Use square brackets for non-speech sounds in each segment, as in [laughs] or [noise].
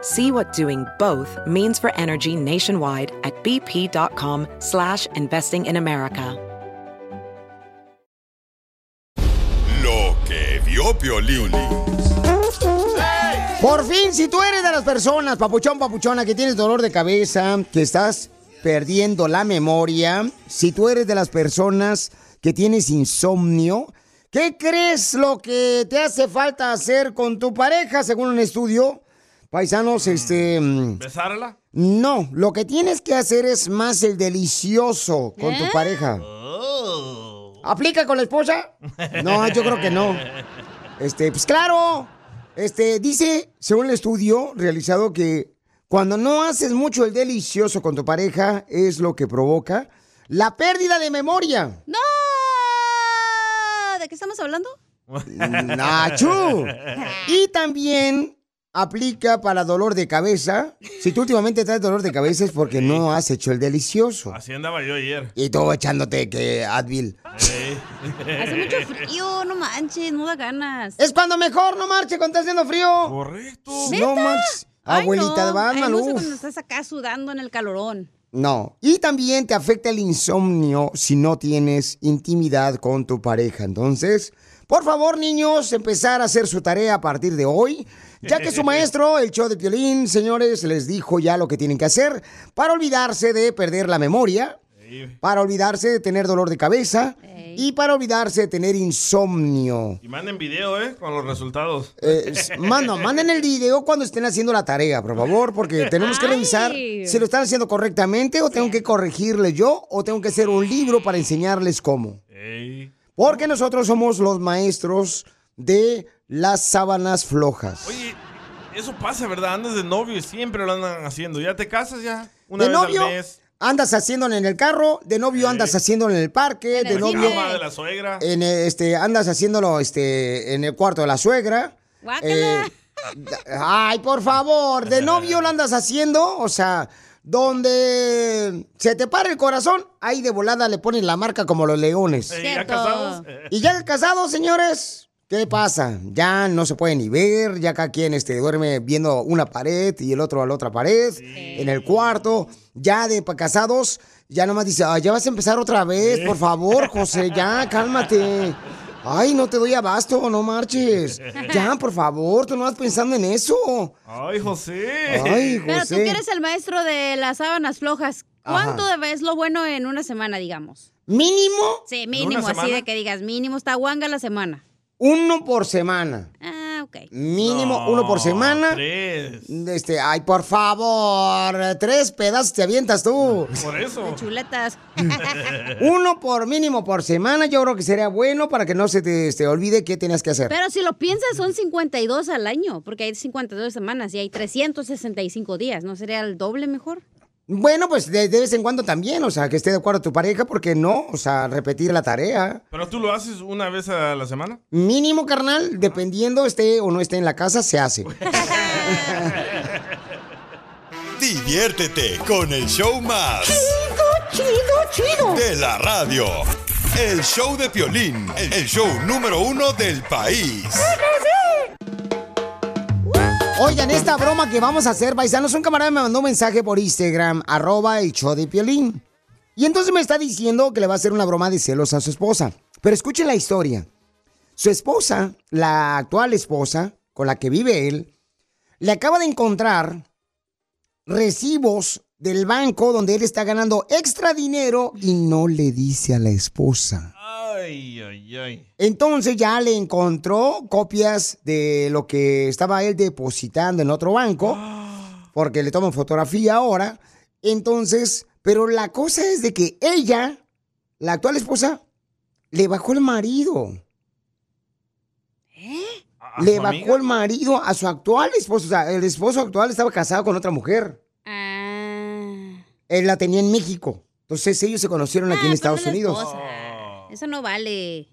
See what doing both means for energy nationwide at bp.com slash investing in America. Lo que vio Piolín. Por fin, si tú eres de las personas, papuchón, papuchona, que tienes dolor de cabeza, que estás perdiendo la memoria, si tú eres de las personas que tienes insomnio, ¿qué crees lo que te hace falta hacer con tu pareja, según un estudio? Paisanos, este... mm, ¿Besarla? No, lo que tienes que hacer es más el delicioso con tu pareja. ¿Aplica con la esposa? No, yo creo que no. Este, pues claro. Este, dice, según el estudio realizado, que cuando no haces mucho el delicioso con tu pareja, es lo que provoca la pérdida de memoria. ¡No! ¿De qué estamos hablando? ¡Nachu! [laughs] Y también aplica para dolor de cabeza. Si tú últimamente traes dolor de cabeza es porque no has hecho el delicioso. Así andaba yo ayer. Y tú echándote que Advil. Hace mucho frío, no manches, no da ganas. Es cuando mejor, no marche cuando está haciendo frío. Correcto. No marches. Ay, Abuelita no. de Batman, Ay, no sé cuando estás acá sudando en el calorón. No. Y también te afecta el insomnio si no tienes intimidad con tu pareja. Entonces, por favor, niños, empezar a hacer su tarea a partir de hoy. Ya que su maestro, el show de Piolín, señores, les dijo ya lo que tienen que hacer para olvidarse de perder la memoria, para olvidarse de tener dolor de cabeza y para olvidarse de tener insomnio. Y manden video, ¿eh? Con los resultados. Eh, mano, manden el video cuando estén haciendo la tarea, por favor, porque [laughs] tenemos que revisar si lo están haciendo correctamente o tengo que corregirles yo o tengo que hacer un libro para enseñarles cómo. Ey. Porque nosotros somos los maestros de las sábanas flojas. Oye, eso pasa, ¿verdad? Andas de novio y siempre lo andan haciendo. ¿Ya te casas ya? Una de vez novio al mes. andas haciéndolo en el carro, de novio andas haciéndolo en el parque, de La novio cama de la suegra. en este andas haciéndolo este en el cuarto de la suegra. Eh, ay, por favor, de novio lo andas haciendo, o sea, donde se te para el corazón, ahí de volada le ponen la marca como los leones. Eh, ¿Ya casados? Y ya casados, señores, ¿qué pasa? Ya no se puede ni ver, ya cada quien este, duerme viendo una pared y el otro a la otra pared, en el cuarto. Ya de casados, ya nomás dice, "Ay, ya vas a empezar otra vez, por favor, José, ya, cálmate. Ay, no te doy abasto, no marches. Ya, por favor, tú no vas pensando en eso. Ay, José. Ay, Pero tú José. que eres el maestro de las sábanas flojas, ¿cuánto es lo bueno en una semana, digamos? ¿Mínimo? Sí, ¿En mínimo, así semana? de que digas, mínimo está guanga la semana. Uno por semana. Ah, ok. Mínimo uno por semana. Tres. Este, ay, por favor, tres pedazos te avientas tú. Por eso. Chuletas. [laughs] Uno por mínimo por semana, yo creo que sería bueno para que no se te, te olvide qué tienes que hacer. Pero si lo piensas, son 52 al año, porque hay 52 semanas y hay 365 días. ¿No sería el doble mejor? Bueno, pues de, de vez en cuando también, o sea, que esté de acuerdo tu pareja, porque no, o sea, repetir la tarea. ¿Pero tú lo haces una vez a la semana? Mínimo, carnal, dependiendo esté o no esté en la casa, se hace. [laughs] Diviértete con el show más. Chido, chido, chido. De la radio. El show de Piolín, el show número uno del país. Oigan, esta broma que vamos a hacer, paisanos, un camarada me mandó un mensaje por Instagram, arroba el show de Piolín. Y entonces me está diciendo que le va a hacer una broma de celos a su esposa. Pero escuchen la historia. Su esposa, la actual esposa con la que vive él, le acaba de encontrar recibos del banco donde él está ganando extra dinero y no le dice a la esposa. Ay, ay, ay. Entonces ya le encontró copias de lo que estaba él depositando en otro banco, [gasps] porque le toman fotografía ahora. Entonces, pero la cosa es de que ella, la actual esposa, le bajó el marido. ¿A Le bajó amiga? el marido a su actual esposo. O sea, el esposo actual estaba casado con otra mujer. Ah. Él la tenía en México. Entonces ellos se conocieron aquí en Ah, Estados Unidos. esposa. Eso no vale.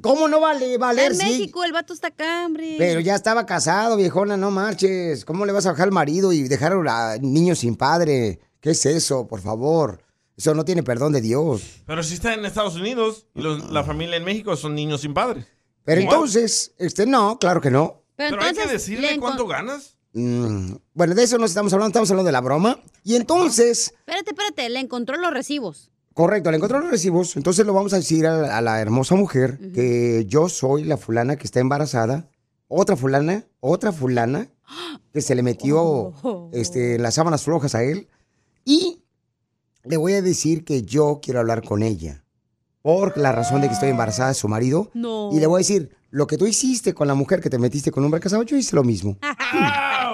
¿Cómo no vale valer? en sí? México el vato está acá, hombre. Pero ya estaba casado, viejona, no marches. ¿Cómo le vas a bajar al marido y dejar a niños sin padre? ¿Qué es eso, por favor? Eso no tiene perdón de Dios. Pero si está en Estados Unidos y los- la familia en México son niños sin padres. Pero Igual. entonces, este no, claro que no. Pero, Pero hay que entonces, decirle cuánto ganas. Mm, bueno, de eso no estamos hablando, estamos hablando de la broma. Y entonces, Espérate, espérate, le encontró los recibos. Correcto, le encontró los recibos. Entonces lo vamos a decir a la, a la hermosa mujer que yo soy la fulana que está embarazada. Otra fulana, otra fulana que se le metió este, las sábanas flojas a él. Y le voy a decir que yo quiero hablar con ella. Por la razón de que estoy embarazada de su marido. No. Y le voy a decir, lo que tú hiciste con la mujer que te metiste con un hombre casado, yo hice lo mismo. [laughs]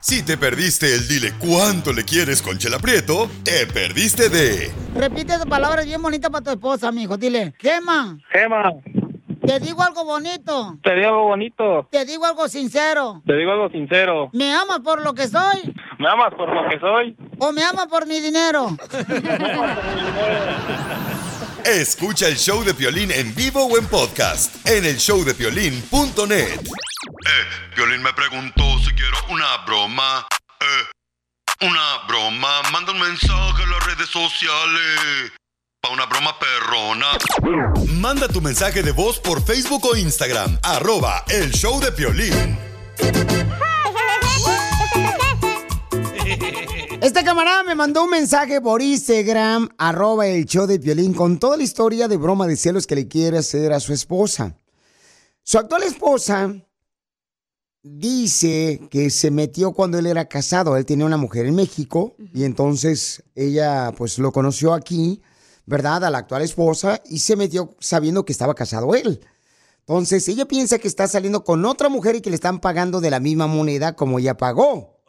Si te perdiste el dile cuánto le quieres con Chela Prieto, te perdiste de Repite esas palabras bien bonitas para tu esposa, mijo. Dile, Gema, Gema, te digo algo bonito. te digo algo bonito, Te digo algo sincero. te digo algo sincero. ¿Me amas por lo que soy ¿Me amas por lo que soy? o me amas por mi dinero? Escucha el show de Piolín en vivo o en podcast en el showdepiolín.net. Eh, Piolín me preguntó si quiero una broma. Eh, una broma. Manda un mensaje a las redes sociales. Pa' una broma perrona. Manda tu mensaje de voz por Facebook o Instagram. Arroba el show de Piolín. Este camarada me mandó un mensaje por Instagram, arroba el show de Piolín, con toda la historia de broma de celos que le quiere hacer a su esposa. Su actual esposa dice que se metió cuando él era casado. Él tenía una mujer en México y entonces ella pues lo conoció aquí, ¿verdad? A la actual esposa y se metió sabiendo que estaba casado él. Entonces ella piensa que está saliendo con otra mujer y que le están pagando de la misma moneda como ella pagó.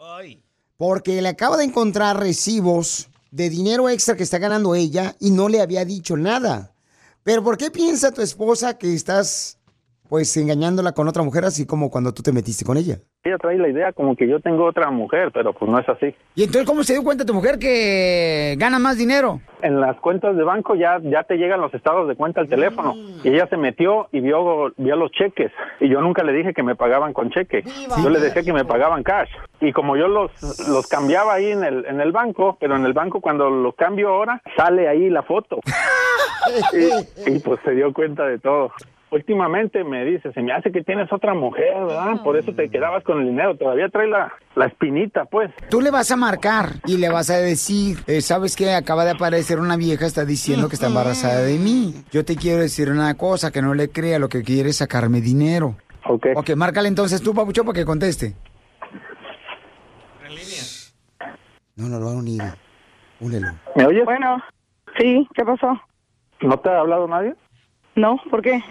Porque le acaba de encontrar recibos de dinero extra que está ganando ella y no le había dicho nada. Pero ¿por qué piensa tu esposa que estás pues engañándola con otra mujer así como cuando tú te metiste con ella? Ella trae la idea como que yo tengo otra mujer, pero pues no es así. ¿Y entonces cómo se dio cuenta tu mujer que gana más dinero? En las cuentas de banco ya, ya te llegan los estados de cuenta al teléfono. Y ella se metió y vio, vio los cheques. Y yo nunca le dije que me pagaban con cheque. Yo le decía que me pagaban cash. Y como yo los, los cambiaba ahí en el, en el banco, pero en el banco cuando lo cambio ahora, sale ahí la foto. [laughs] y, y, pues se dio cuenta de todo. Últimamente me dice, se me hace que tienes otra mujer, ¿verdad? Por eso te quedabas con el dinero. Todavía trae la, la espinita, pues. Tú le vas a marcar y le vas a decir, eh, ¿sabes qué? Acaba de aparecer una vieja, está diciendo que está embarazada de mí. Yo te quiero decir una cosa, que no le crea, lo que quiere es sacarme dinero. Ok. Ok, márcale entonces tú, Papucho, para que conteste. No, no lo van a unir. Únelo. ¿Me oyes? Bueno, sí, ¿qué pasó? ¿No te ha hablado nadie? No, ¿por qué?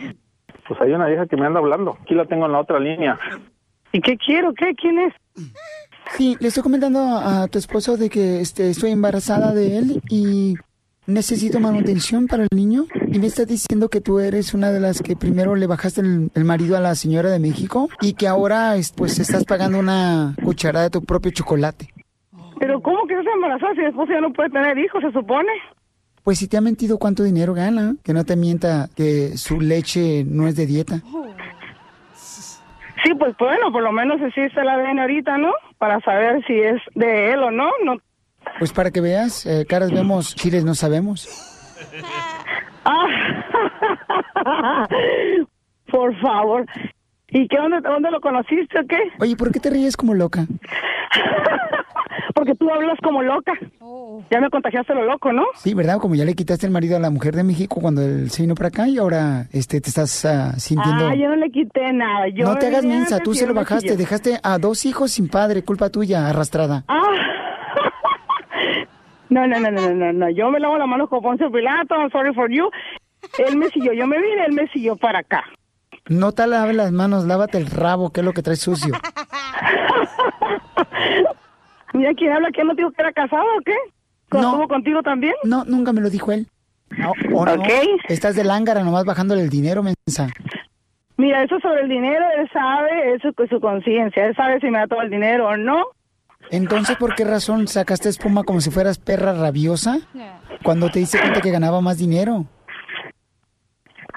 Pues hay una vieja que me anda hablando. Aquí la tengo en la otra línea. ¿Y qué quiero? ¿Qué? ¿Quién es? Sí, le estoy comentando a tu esposo de que este, estoy embarazada de él y necesito manutención para el niño. Y me está diciendo que tú eres una de las que primero le bajaste el, el marido a la señora de México y que ahora es- pues estás pagando una cucharada de tu propio chocolate. ¿Pero cómo que estás embarazada si después ya no puede tener hijos, se supone? Pues si te ha mentido cuánto dinero gana, que no te mienta que su leche no es de dieta. Sí, pues bueno, por lo menos así está la ADN ahorita, ¿no? Para saber si es de él o no. no. Pues para que veas, eh, caras vemos, chiles no sabemos. Ah, [laughs] por favor. ¿Y qué, dónde, dónde lo conociste o qué? Oye, ¿por qué te ríes como loca? [laughs] Porque tú hablas como loca. Ya me contagiaste lo loco, ¿no? Sí, ¿verdad? Como ya le quitaste el marido a la mujer de México cuando él se vino para acá y ahora este te estás ah, sintiendo... Ah, yo no le quité nada. Yo no te hagas mensa, tú se lo bajaste, dejaste a dos hijos sin padre, culpa tuya, arrastrada. Ah, [laughs] No, no, no, no, no, no, no. Yo me lavo las manos con Poncio Pilato, I'm sorry for you. Él me siguió, yo me vine, él me siguió para acá. No te laves las manos, lávate el rabo, que es lo que traes sucio. [laughs] Mira quién habla, ¿quién no dijo que era casado o qué? No. ¿Estuvo contigo también? No, nunca me lo dijo él. No, ¿o no? Ok. Estás de lángara nomás bajándole el dinero, mensa. Mira, eso sobre el dinero, él sabe, eso es su conciencia. Él sabe si me da todo el dinero o no. Entonces, ¿por qué razón sacaste espuma como si fueras perra rabiosa? Cuando te diste cuenta que ganaba más dinero.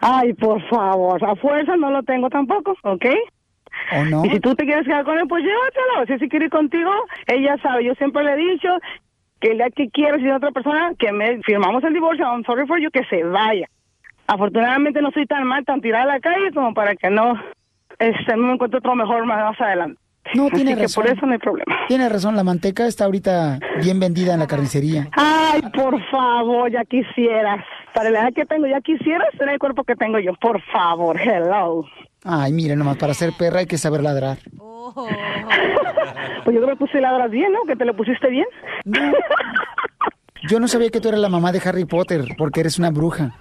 Ay, por favor, a fuerza no lo tengo tampoco, ¿ok? ¿O no? Y si tú te quieres quedar con él, pues llévatelo. Si se quiere ir contigo, ella sabe. Yo siempre le he dicho que el día que quiera si es otra persona, que me firmamos el divorcio, I'm sorry for you, que se vaya. Afortunadamente no soy tan mal, tan tirada a la calle como para que no, este, no me encuentre otro mejor más, adelante. No, tiene Así que razón. por eso no hay problema. Tiene razón, la manteca está ahorita bien vendida en la carnicería. Ay, por favor, ya quisieras. Para la edad que tengo, ya quisieras tener el cuerpo que tengo yo. Por favor, hello. Ay, mire, nomás para ser perra hay que saber ladrar. Pues yo creo que puse ladras bien, ¿no? Que te lo pusiste bien. Yo no sabía que tú eras la mamá de Harry Potter, porque eres una bruja.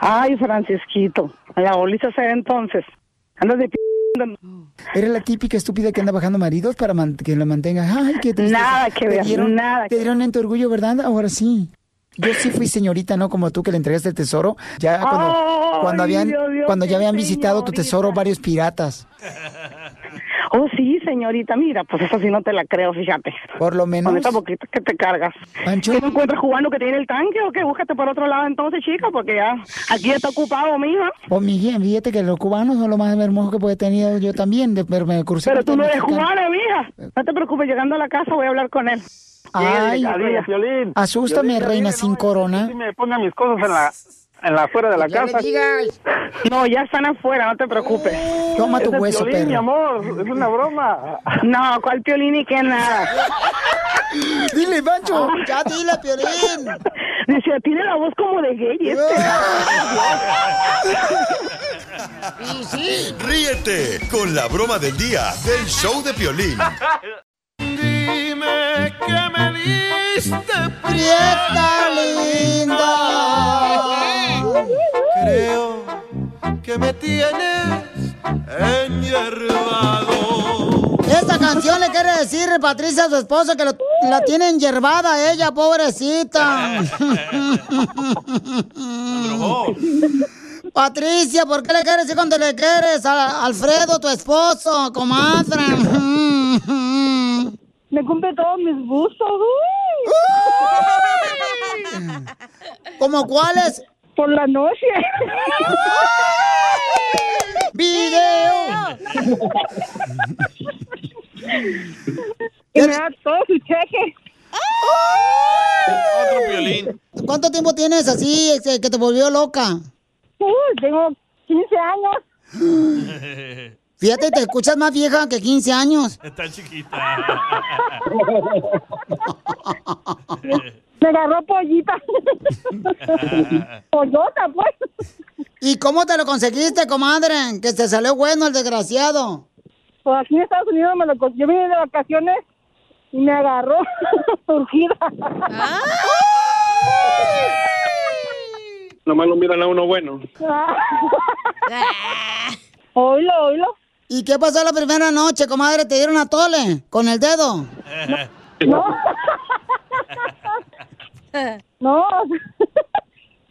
Ay, Francisquito. La volviste a hacer entonces. Andas de p... Eres la típica estúpida que anda bajando maridos para man- que lo mantenga. Ay, qué tristeza. Nada que ver, dieron- nada Te dieron en tu orgullo, ¿verdad? Ahora sí. Yo sí fui señorita, ¿no? Como tú que le entregaste el tesoro. Ya cuando, Ay, cuando habían, Dios cuando ya habían visitado tu tesoro varios piratas. Oh, sí, señorita. Mira, pues eso sí no te la creo, fíjate. Por lo menos. Con esa boquita que te cargas. Pancho. ¿Qué no encuentras jugando que tiene el tanque o qué? Búscate por otro lado entonces, chica, porque ya aquí está ocupado, mija. Pues, mija, fíjate que los cubanos son lo más hermoso que puede tener yo también, de verme crucé Pero tú no eres cubana, mija. No te preocupes, llegando a la casa voy a hablar con él. Ay, Dile, Piolín. asústame, reina sin corona. Me ponga mis cosas en la, en la afuera de la casa. No, ya están afuera, no te preocupes. Toma tu hueso, Piolín, mi perro. amor, es una broma. No, ¿cuál piolín y qué nada? Dile, Pancho. Ya dile, Piolín. Dice, tiene la voz como de gay este. Y sí. [laughs] Ríete con la broma del día del show de Piolín. Dime que me diste Prieta linda. Creo que me tienes enyerbado. Esta canción le quiere decir Patricia a su esposo que lo- la tiene enyerbada ella, pobrecita. [laughs] Patricia, ¿por qué le quieres decir cuando le quieres a Alfredo, tu esposo, comadre? Me cumple todos mis gustos. ¿Cómo cuáles? Por la noche. ¡Video! Y me da todo su cheque. Otro violín. ¿Cuánto tiempo tienes así este, que te volvió loca? Uy, tengo 15 años. [laughs] Fíjate, te escuchas más vieja que 15 años. Está chiquita. [laughs] Me agarró pollita. [laughs] Pollota, pues. ¿Y cómo te lo conseguiste, comadre? Que te salió bueno el desgraciado. Pues aquí en Estados Unidos me lo, con- yo vine de vacaciones y me agarró [laughs] surgida. Nomás lo miran a uno bueno. oílo, oílo. ¿Y qué pasó la primera noche, comadre? ¿Te dieron a tole con el dedo? [laughs] No. [laughs] No.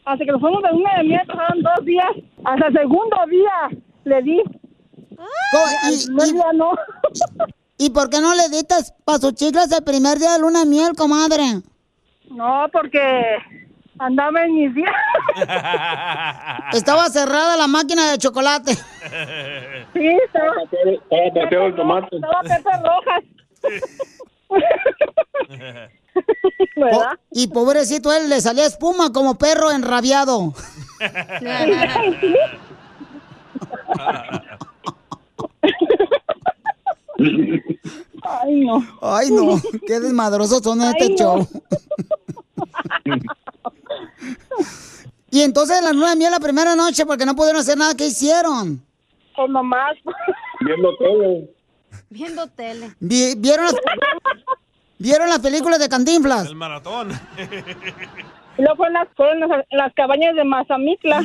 Hasta que nos fuimos de una de miel, pasaron dos días. Hasta el segundo día le di. ¿Y, y, día no. [laughs] y por qué no le diste para sus chicles el primer día de luna de miel, comadre? No, porque andaba en mis [laughs] días. Estaba cerrada la máquina de chocolate. Sí, estaba. Estaba pateado el tomate. Estaba Pepe Rojas. [laughs] Po- ¿Verdad? y pobrecito él le salía espuma como perro enrabiado. Ay, no. Ay, no, qué desmadrosos son este Ay, no. show. [laughs] y entonces la luna de miel la primera noche porque no pudieron hacer nada, ¿qué hicieron? Pues nomás. Viendo todo. Viendo tele. Vi- ¿Vieron las, ¿Vieron las películas de Cantinflas? El maratón. Y luego fueron las, fueron las, las cabañas de Mazamitla.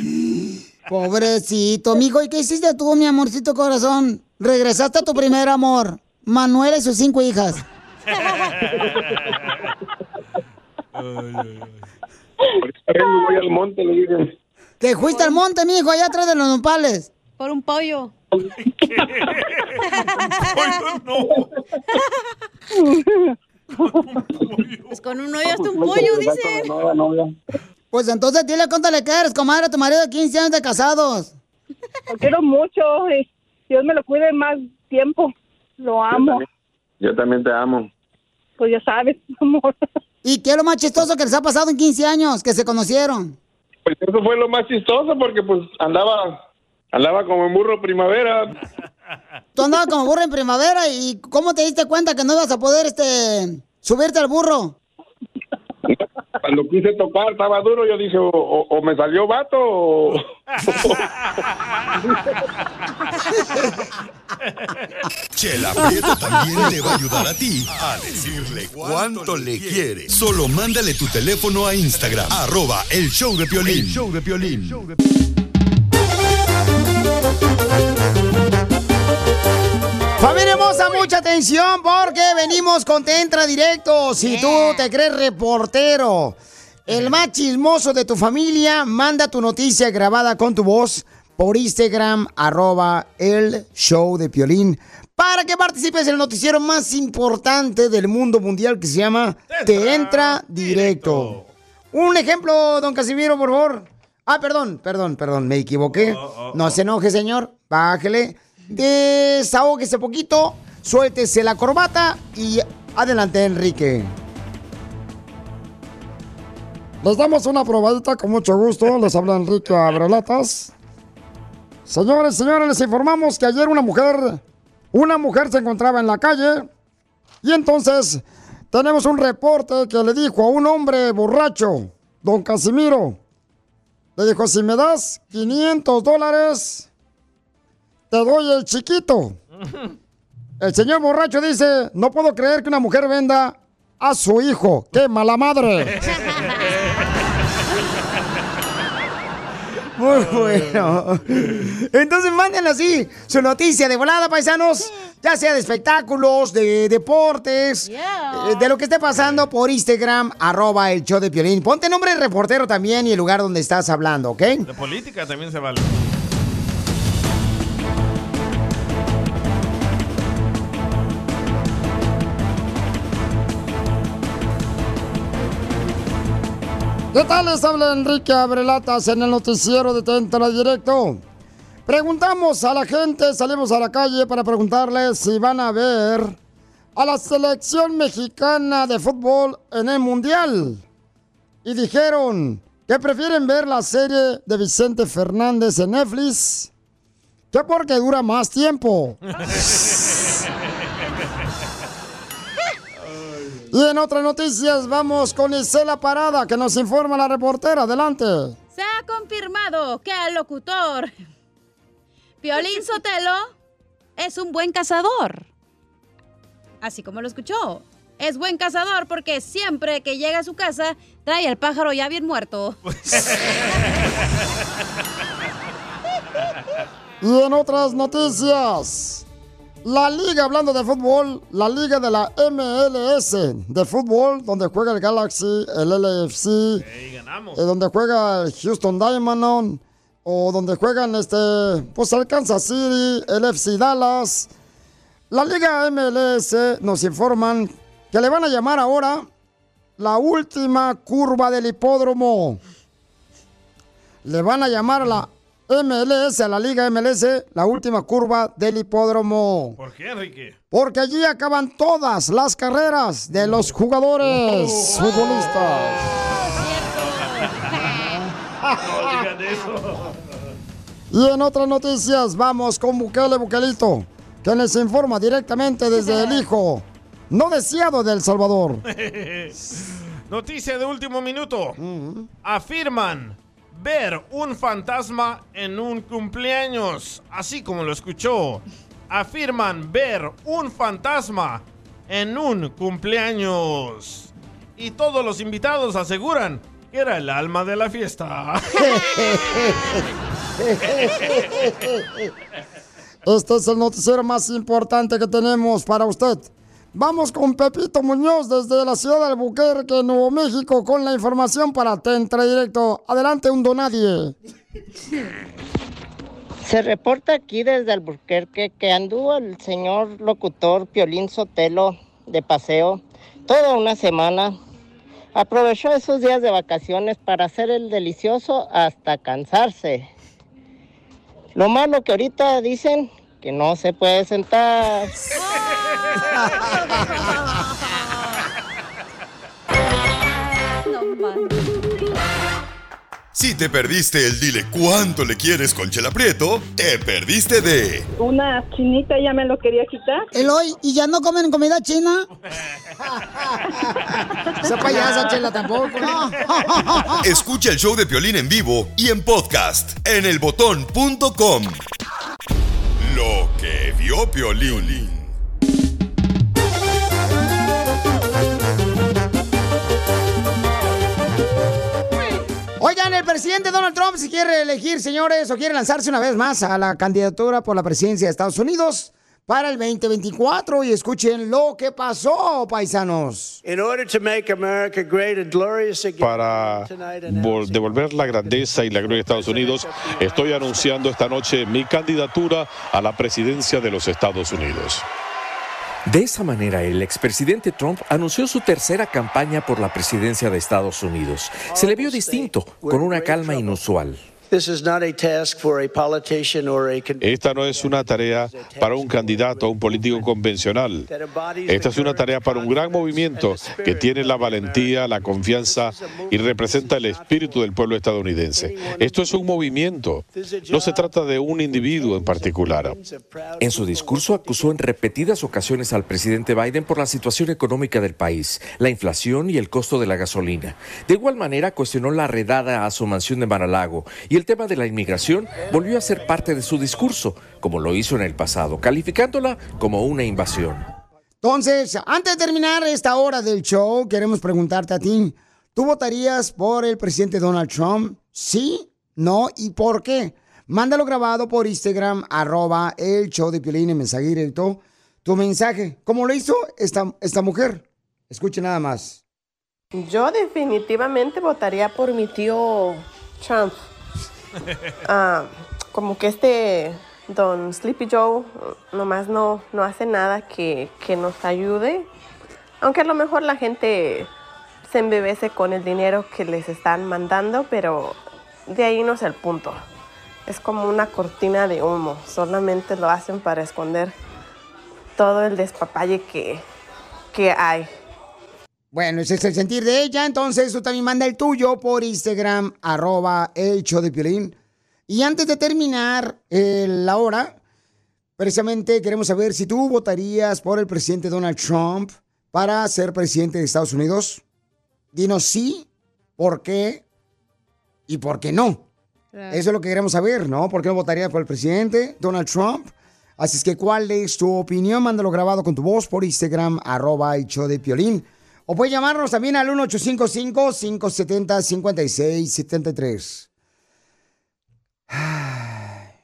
Pobrecito, mijo. ¿Y qué hiciste tú, mi amorcito corazón? Regresaste a tu primer amor, Manuela y sus cinco hijas. [laughs] [laughs] voy al monte, le dije. Te fuiste al monte, mijo, allá atrás de los nopales. Por un pollo. Pues con un hoyo hasta un pollo, dicen. Pues entonces dile cuánto le quieres, comadre, a tu marido de 15 años de casados. Lo quiero mucho y Dios me lo cuide más tiempo. Lo amo. Yo también te amo. Pues ya sabes, [laughs] amor. ¿Y qué es lo más chistoso que les ha pasado en 15 años que se conocieron? Pues eso fue lo más chistoso porque pues andaba andaba como en burro primavera. Tú andabas como burro en primavera y ¿cómo te diste cuenta que no ibas a poder este subirte al burro? Cuando quise tocar estaba duro, yo dije, o, o- o me salió vato o... Chela Prieto también te va a ayudar a ti a decirle cuánto le quiere. Solo mándale tu teléfono a Instagram, arroba el show de Piolín. El show de Piolín. Familia hermosa, mucha atención porque venimos con Te Entra Directo. Si tú te crees reportero, el más chismoso de tu familia, manda tu noticia grabada con tu voz por Instagram, arroba el show de Piolín, para que participes en el noticiero más importante del mundo mundial que se llama Te Entra Directo. Un ejemplo, don Casimiro, por favor. Ah, perdón, perdón, perdón, me equivoqué. No se enoje, señor. Bájele. Desahógese poquito, suéltese la corbata y adelante, Enrique. Les damos una probadita con mucho gusto. Les habla Enrique Abrelatas. Señores, señores, les informamos que ayer una mujer, una mujer se encontraba en la calle y entonces tenemos un reporte que le dijo a un hombre borracho, don Casimiro, le dijo, si me das 500 dólares, te doy el chiquito. [laughs] El señor borracho dice, no puedo creer que una mujer venda a su hijo. ¡Qué mala madre! [laughs] Muy bueno. Entonces manden así su noticia de volada, paisanos. Ya sea de espectáculos, de deportes, eh, de lo que esté pasando por Instagram, arroba el show de Piolín. Ponte nombre de reportero también y el lugar donde estás hablando, ¿ok? De política también se vale. ¿Qué tal? Les habla Enrique Abrelatas en el noticiero de Tentara Directo. Preguntamos a la gente, salimos a la calle para preguntarles si van a ver a la selección mexicana de fútbol en el Mundial. Y dijeron que prefieren ver la serie de Vicente Fernández en Netflix, que porque dura más tiempo. [laughs] Y en otras noticias vamos con Isela Parada, que nos informa la reportera. Adelante. Se ha confirmado que el locutor Piolín Sotelo es un buen cazador. Así como lo escuchó. Es buen cazador porque siempre que llega a su casa trae al pájaro ya bien muerto. [laughs] Y en otras noticias, la liga, hablando de fútbol, la liga de la MLS de fútbol, donde juega el Galaxy, el LFC, eh, donde juega el Houston Diamond, o donde juegan este, pues el Kansas City, el FC Dallas. La liga MLS nos informan que le van a llamar ahora la última curva del hipódromo. Le van a llamar la MLS, a la liga MLS, la última curva del hipódromo. ¿Por qué, Enrique? Porque allí acaban todas las carreras de los jugadores futbolistas. No digan eso. Y en otras noticias, vamos con Bukele Bukelito, que les informa directamente desde el hijo no deseado de El Salvador. [laughs] Noticia de último minuto. Afirman ver un fantasma en un cumpleaños, así como lo escuchó. Afirman ver un fantasma en un cumpleaños. Y todos los invitados aseguran que era el alma de la fiesta. Este es el noticiero más importante que tenemos para usted. Vamos con Pepito Muñoz desde la ciudad de Albuquerque, Nuevo México, con la información para Tentra Directo. Adelante, un donadie. Se reporta aquí desde Albuquerque que anduvo el señor locutor Piolín Sotelo de paseo toda una semana. Aprovechó esos días de vacaciones para hacer el delicioso hasta cansarse. Lo malo que ahorita dicen que no se puede sentar. Si te perdiste el dile cuánto le quieres con Chela Prieto, te perdiste de Una chinita ya me lo quería quitar. Eloy, ¿y ya no comen comida china? [laughs] Esa payasa, Chela, tampoco. Escucha el show de Piolín en vivo y en podcast en elbotón.com. Lo que vio Piolín. Oigan, el presidente Donald Trump si quiere reelegir, señores, o quiere lanzarse una vez más a la candidatura por la presidencia de Estados Unidos para el 2024. Y escuchen lo que pasó, paisanos. In order to make America great and glorious again, Para vol- devolver la grandeza y la gloria de Estados Unidos, estoy anunciando esta noche mi candidatura a la presidencia de los Estados Unidos. De esa manera, el expresidente Trump anunció su tercera campaña por la presidencia de Estados Unidos. Se le vio distinto, con una calma inusual. This is not a task for a politician or a con- Esta no es una tarea para un candidato, un político convencional. Esta es una tarea para un gran movimiento que tiene la valentía, la confianza y representa el espíritu del pueblo estadounidense. Esto es un movimiento. No se trata de un individuo en particular. En su discurso acusó en repetidas ocasiones al presidente Biden por la situación económica del país, la inflación y el costo de la gasolina. De igual manera cuestionó la redada a su mansión de Mar-a-Lago y el tema de la inmigración volvió a ser parte de su discurso, como lo hizo en el pasado, calificándola como una invasión. Entonces, antes de terminar esta hora del show, queremos preguntarte a ti, ¿tú votarías por el presidente Donald Trump? ¿Sí? ¿No? ¿Y por qué? Mándalo grabado por Instagram, arroba el show de Piolín en mensaje directo, tu mensaje. ¿Cómo lo hizo esta, esta mujer? Escuche nada más. Yo definitivamente votaría por mi tío Trump. Ah, como que este don Sleepy Joe nomás no, no hace nada que, que nos ayude. Aunque a lo mejor la gente se embebece con el dinero que les están mandando, pero de ahí no es el punto. Es como una cortina de humo. Solamente lo hacen para esconder todo el despapalle que, que hay. Bueno, ese es el sentir de ella, entonces tú también manda el tuyo por Instagram, arroba el show de Piolín. Y antes de terminar eh, la hora, precisamente queremos saber si tú votarías por el presidente Donald Trump para ser presidente de Estados Unidos. Dinos sí, por qué y por qué no. Claro. Eso es lo que queremos saber, ¿no? ¿Por qué no votarías por el presidente Donald Trump? Así es que, ¿cuál es tu opinión? Mándalo grabado con tu voz por Instagram, arroba el show de Piolín. O puedes llamarnos también al 1855-570-5673.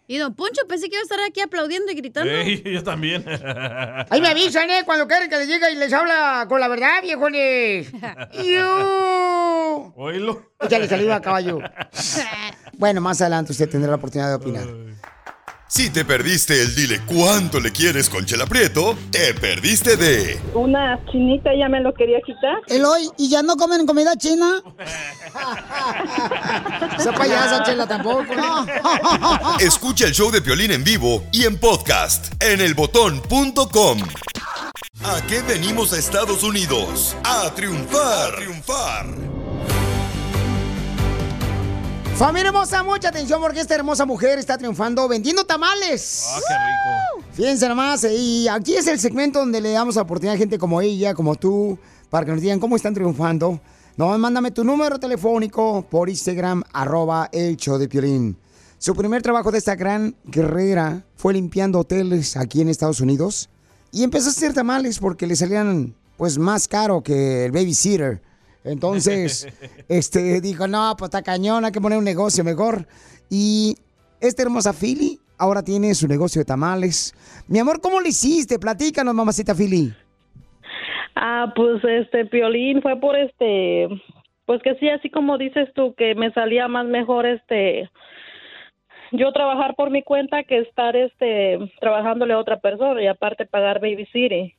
Y don Poncho, pensé que iba a estar aquí aplaudiendo y gritando. Ey, [laughs] yo también. [laughs] Ahí me avisan, ¿eh? Cuando quieren que les llegue y les habla con la verdad, viejones. [laughs] ¡Yo! Oílo. Échale saliva a caballo. Bueno, más adelante usted tendrá la oportunidad de opinar. Si te perdiste el dile cuánto le quieres con Chela Prieto, te perdiste de Una chinita ya me lo quería quitar. Eloy, ¿y ya no comen comida china? [laughs] Esa payasa, Chela, tampoco. [laughs] Escucha el show de Piolín en vivo y en podcast en elbotón.com. ¿A qué venimos a Estados Unidos? A triunfar. A triunfar. Familia hermosa, mucha atención porque esta hermosa mujer está triunfando vendiendo tamales. Ah, qué rico. Fíjense nomás, eh, y aquí es el segmento donde le damos la oportunidad a gente como ella, como tú, para que nos digan cómo están triunfando. No, mándame tu número telefónico por Instagram, arroba el show de Piolín. Su primer trabajo de esta gran guerrera fue limpiando hoteles aquí en Estados Unidos. y empezó a hacer tamales porque le salían pues más caro que el babysitter. Entonces, [laughs] este dijo, no, pues está cañón, hay que poner un negocio mejor. Y esta hermosa Philly ahora tiene su negocio de tamales. Mi amor, ¿cómo le hiciste? Platícanos, mamacita Philly. Ah, pues este Piolín fue por este, pues que sí, así como dices tú, que me salía más mejor este, yo trabajar por mi cuenta que estar este, trabajándole a otra persona y aparte pagar babysitter.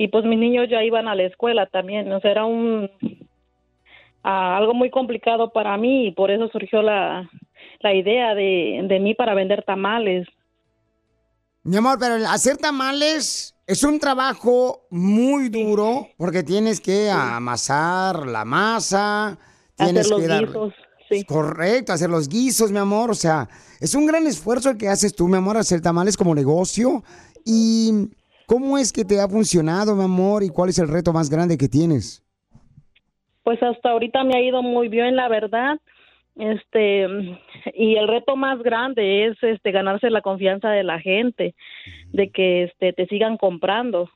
Y pues mis niños ya iban a la escuela también, o sea, era un, algo muy complicado para mí y por eso surgió la, la idea de, de mí para vender tamales. Mi amor, pero el hacer tamales es un trabajo muy duro porque tienes que amasar la masa, tienes Hacer los que dar- guisos, Correcto, hacer los guisos, mi amor. O sea, es un gran esfuerzo el que haces tú, mi amor, hacer tamales como negocio. ¿Y cómo es que te ha funcionado, mi amor? ¿Y cuál es el reto más grande que tienes? Pues hasta ahorita me ha ido muy bien, la verdad. Este, y el reto más grande es este ganarse la confianza de la gente, de que este te sigan comprando.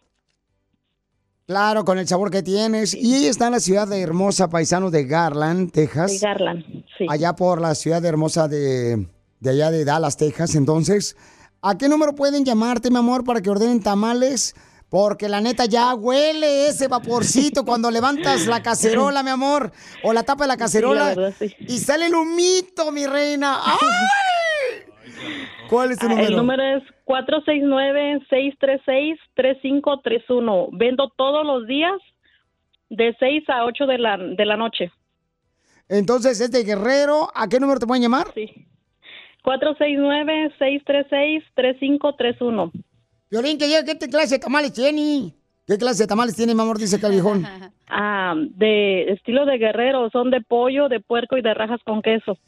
Claro, con el sabor que tienes. Y ella está en la ciudad de hermosa, paisano de Garland, Texas. De Garland, sí. Allá por la ciudad de hermosa de, de allá de Dallas, Texas. Entonces, ¿a qué número pueden llamarte, mi amor, para que ordenen tamales? Porque la neta ya huele ese vaporcito [laughs] cuando levantas la cacerola, mi amor, o la tapa de la cacerola. Sí, la verdad, sí. Y sale el humito, mi reina. ¡Ay! ¿Cuál es tu Ah, número? El número es 469-636-3531. Vendo todos los días de 6 a 8 de la, de la noche. Entonces, es de Guerrero. ¿A qué número te pueden llamar? Sí. 469-636-3531. Violín, que diga qué clase de tamales tiene. ¿Qué clase de tamales tiene, mi amor? Dice viejón. [laughs] Ah, de estilo de guerrero, son de pollo, de puerco y de rajas con queso.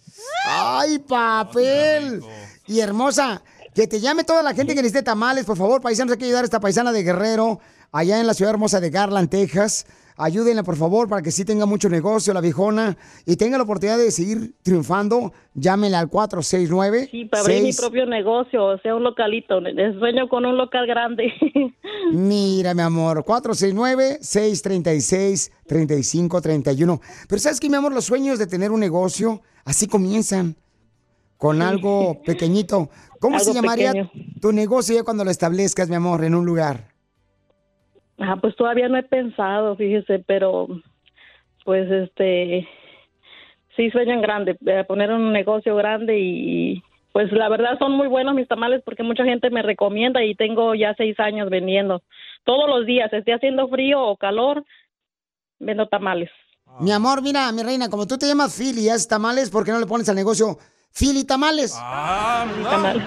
¡Ay, papel! Y hermosa, que te llame toda la gente que necesite tamales, por favor, paisanos, hay que ayudar a esta paisana de Guerrero, allá en la ciudad hermosa de Garland, Texas. Ayúdenla, por favor, para que sí tenga mucho negocio la viejona y tenga la oportunidad de seguir triunfando. Llámenla al 469 Sí, para abrir mi propio negocio, o sea, un localito. Sueño con un local grande. [laughs] Mira, mi amor, 469-636-3531. Pero ¿sabes qué, mi amor? Los sueños de tener un negocio así comienzan, con algo pequeñito. ¿Cómo se llamaría pequeño. tu negocio ya cuando lo establezcas, mi amor, en un lugar? Ah, pues todavía no he pensado, fíjese, pero pues este sí sueñan grande, eh, poner un negocio grande y pues la verdad son muy buenos mis tamales porque mucha gente me recomienda y tengo ya seis años vendiendo. Todos los días, esté haciendo frío o calor, vendo tamales. Mi amor, mira, mi reina, como tú te llamas Philly y haces tamales, ¿por qué no le pones al negocio Philly Tamales? Ah, Tamales,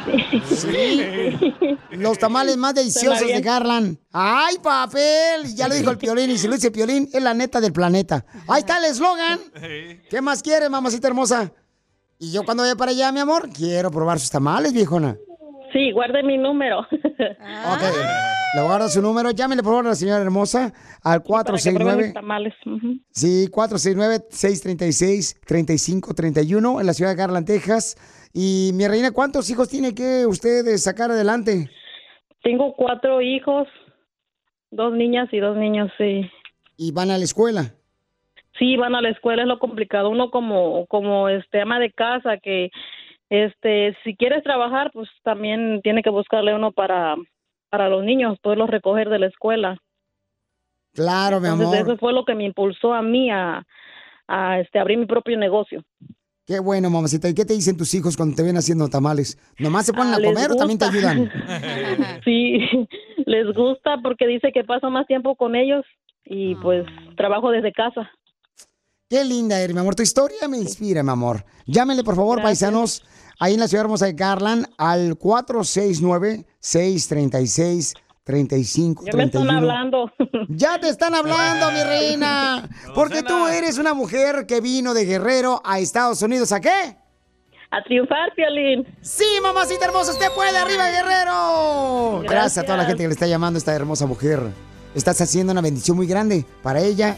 Sí. Los tamales más deliciosos de. Garland. ¡Ay, papel! Ya lo dijo el Piolín, y si lo dice Piolín, es la neta del planeta. Ahí está el eslogan. ¿Qué más quieres, mamacita hermosa? Y yo cuando vaya para allá, mi amor, quiero probar sus tamales, viejona. Sí, guarde mi número. Ok. Le voy a dar su número. Llámele, por favor, a la señora hermosa al Para que pruebe 469. mis tamales. Ujú. Sí, 469-636-3531 en la ciudad de Garland, Texas. Y mi reina, ¿cuántos hijos tiene que usted sacar adelante? Tengo cuatro hijos, dos niñas y dos niños, sí. ¿Y van a la escuela? Sí, van a la escuela es lo complicado. Uno como como este ama de casa que este si quieres trabajar, pues también tiene que buscarle uno para para los niños, poderlos recoger de la escuela. Claro, mi Entonces, amor. eso fue lo que me impulsó a mí a, a este abrir mi propio negocio. Qué bueno, mamacita. ¿Y qué te dicen tus hijos cuando te ven haciendo tamales? ¿Nomás se ponen Ah, a les comer o también te ayudan? [laughs] sí, [laughs] les gusta porque dice que paso más tiempo con ellos y pues trabajo desde casa. Qué linda eres, mi amor. Tu historia me inspira, mi amor. Llámenle, por favor, paisanos, ahí en la ciudad hermosa de Garland, al 469-636-3531. Ya me están hablando. [laughs] Ya te están hablando, mi reina. Porque tú eres una mujer que vino de Guerrero a Estados Unidos. ¿A qué? A triunfar, Piolín. Sí, mamacita hermosa, usted puede, arriba, Guerrero. Gracias. a toda la gente que le está llamando a esta hermosa mujer. Estás haciendo una bendición muy grande para ella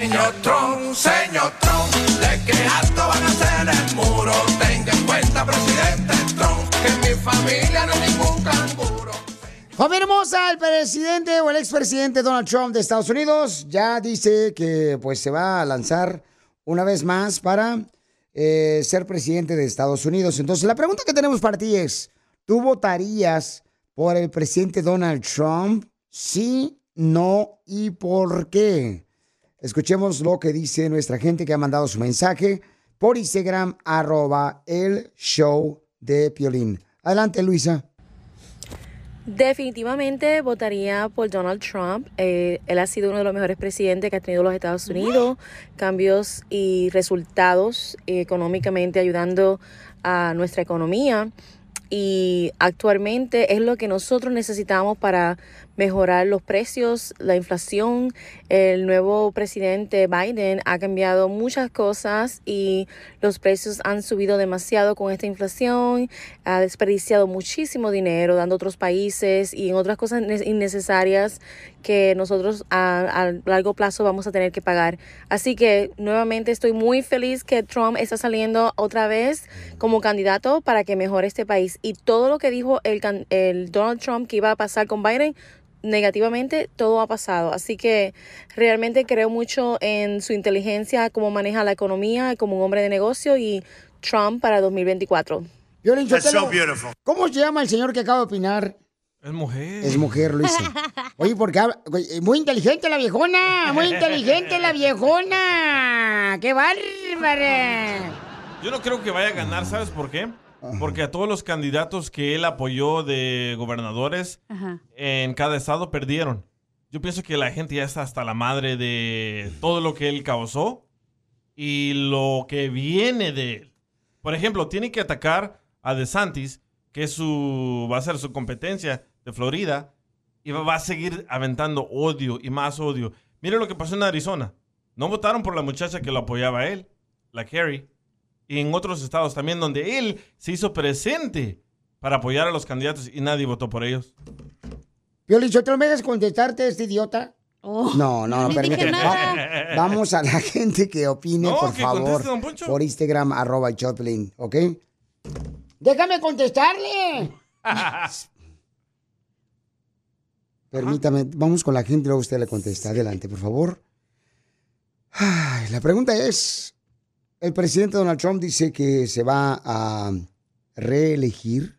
Señor Trump, señor Trump, de que alto van a hacer el muro. Tenga en cuenta, presidente Trump, que en mi familia no hay ningún canguro. Familia hermosa, el presidente o el expresidente Donald Trump de Estados Unidos ya dice que pues se va a lanzar una vez más para eh, ser presidente de Estados Unidos. Entonces la pregunta que tenemos para ti es, ¿tú votarías por el presidente Donald Trump? Sí, no y por qué. Escuchemos lo que dice nuestra gente que ha mandado su mensaje por Instagram, arroba el show de Piolín. Adelante, Luisa. Definitivamente votaría por Donald Trump. Eh, él ha sido uno de los mejores presidentes que ha tenido los Estados Unidos. Cambios y resultados eh, económicamente ayudando a nuestra economía. Y actualmente es lo que nosotros necesitamos para mejorar los precios, la inflación. El nuevo presidente Biden ha cambiado muchas cosas y los precios han subido demasiado con esta inflación. Ha desperdiciado muchísimo dinero dando a otros países y en otras cosas innecesarias que nosotros a, largo plazo vamos a tener que pagar. Así que nuevamente estoy muy feliz que Trump está saliendo otra vez como candidato para que mejore este país. Y todo lo que dijo el, el Donald Trump que iba a pasar con Biden, negativamente todo ha pasado. Así que realmente creo mucho en su inteligencia, cómo maneja la economía, como un hombre de negocio y Trump para 2024. Piolín That's so beautiful. ¿Cómo se llama el señor que acaba de opinar? Es mujer. Es mujer, Luisa. [laughs] Oye, porque muy inteligente la viejona, muy inteligente la viejona. ¡Qué bárbara! Yo no creo que vaya a ganar, ¿sabes por qué? Porque a todos los candidatos que él apoyó de gobernadores Ajá. en cada estado perdieron. Yo pienso que la gente ya está hasta la madre de todo lo que él causó y lo que viene de él. Por ejemplo, tiene que atacar a DeSantis, que es su, va a ser su competencia de Florida, y va, va a seguir aventando odio y más odio. Mire lo que pasó en Arizona. No votaron por la muchacha que lo apoyaba a él, la Kerry, y en otros estados también donde él se hizo presente para apoyar a los candidatos y nadie votó por ellos. Piolín Sotelo, ¿me dejas contestarte este idiota? Oh, no, no, no, [laughs] permíteme. nada. Va- [laughs] Vamos a la gente que opine, No, por que favor. conteste. Por Instagram, arroba Choplin, ¿ok? Déjame contestarle. [laughs] Permítame, vamos con la gente, luego usted le contesta. Adelante, por favor. Ay, la pregunta es, el presidente Donald Trump dice que se va a reelegir,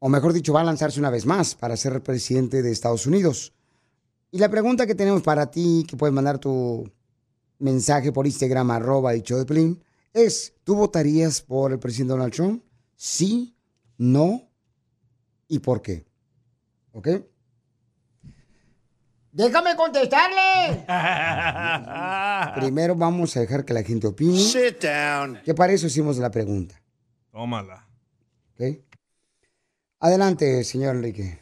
o mejor dicho, va a lanzarse una vez más para ser presidente de Estados Unidos. Y la pregunta que tenemos para ti, que puedes mandar tu mensaje por Instagram, arroba de Piolín, es, ¿tú votarías por el presidente Donald Trump? Sí, no y por qué. ¿Ok? Déjame contestarle. [laughs] Primero vamos a dejar que la gente opine. Sit down. Que para eso hicimos la pregunta. Tómala. ¿Ok? Adelante, señor Enrique.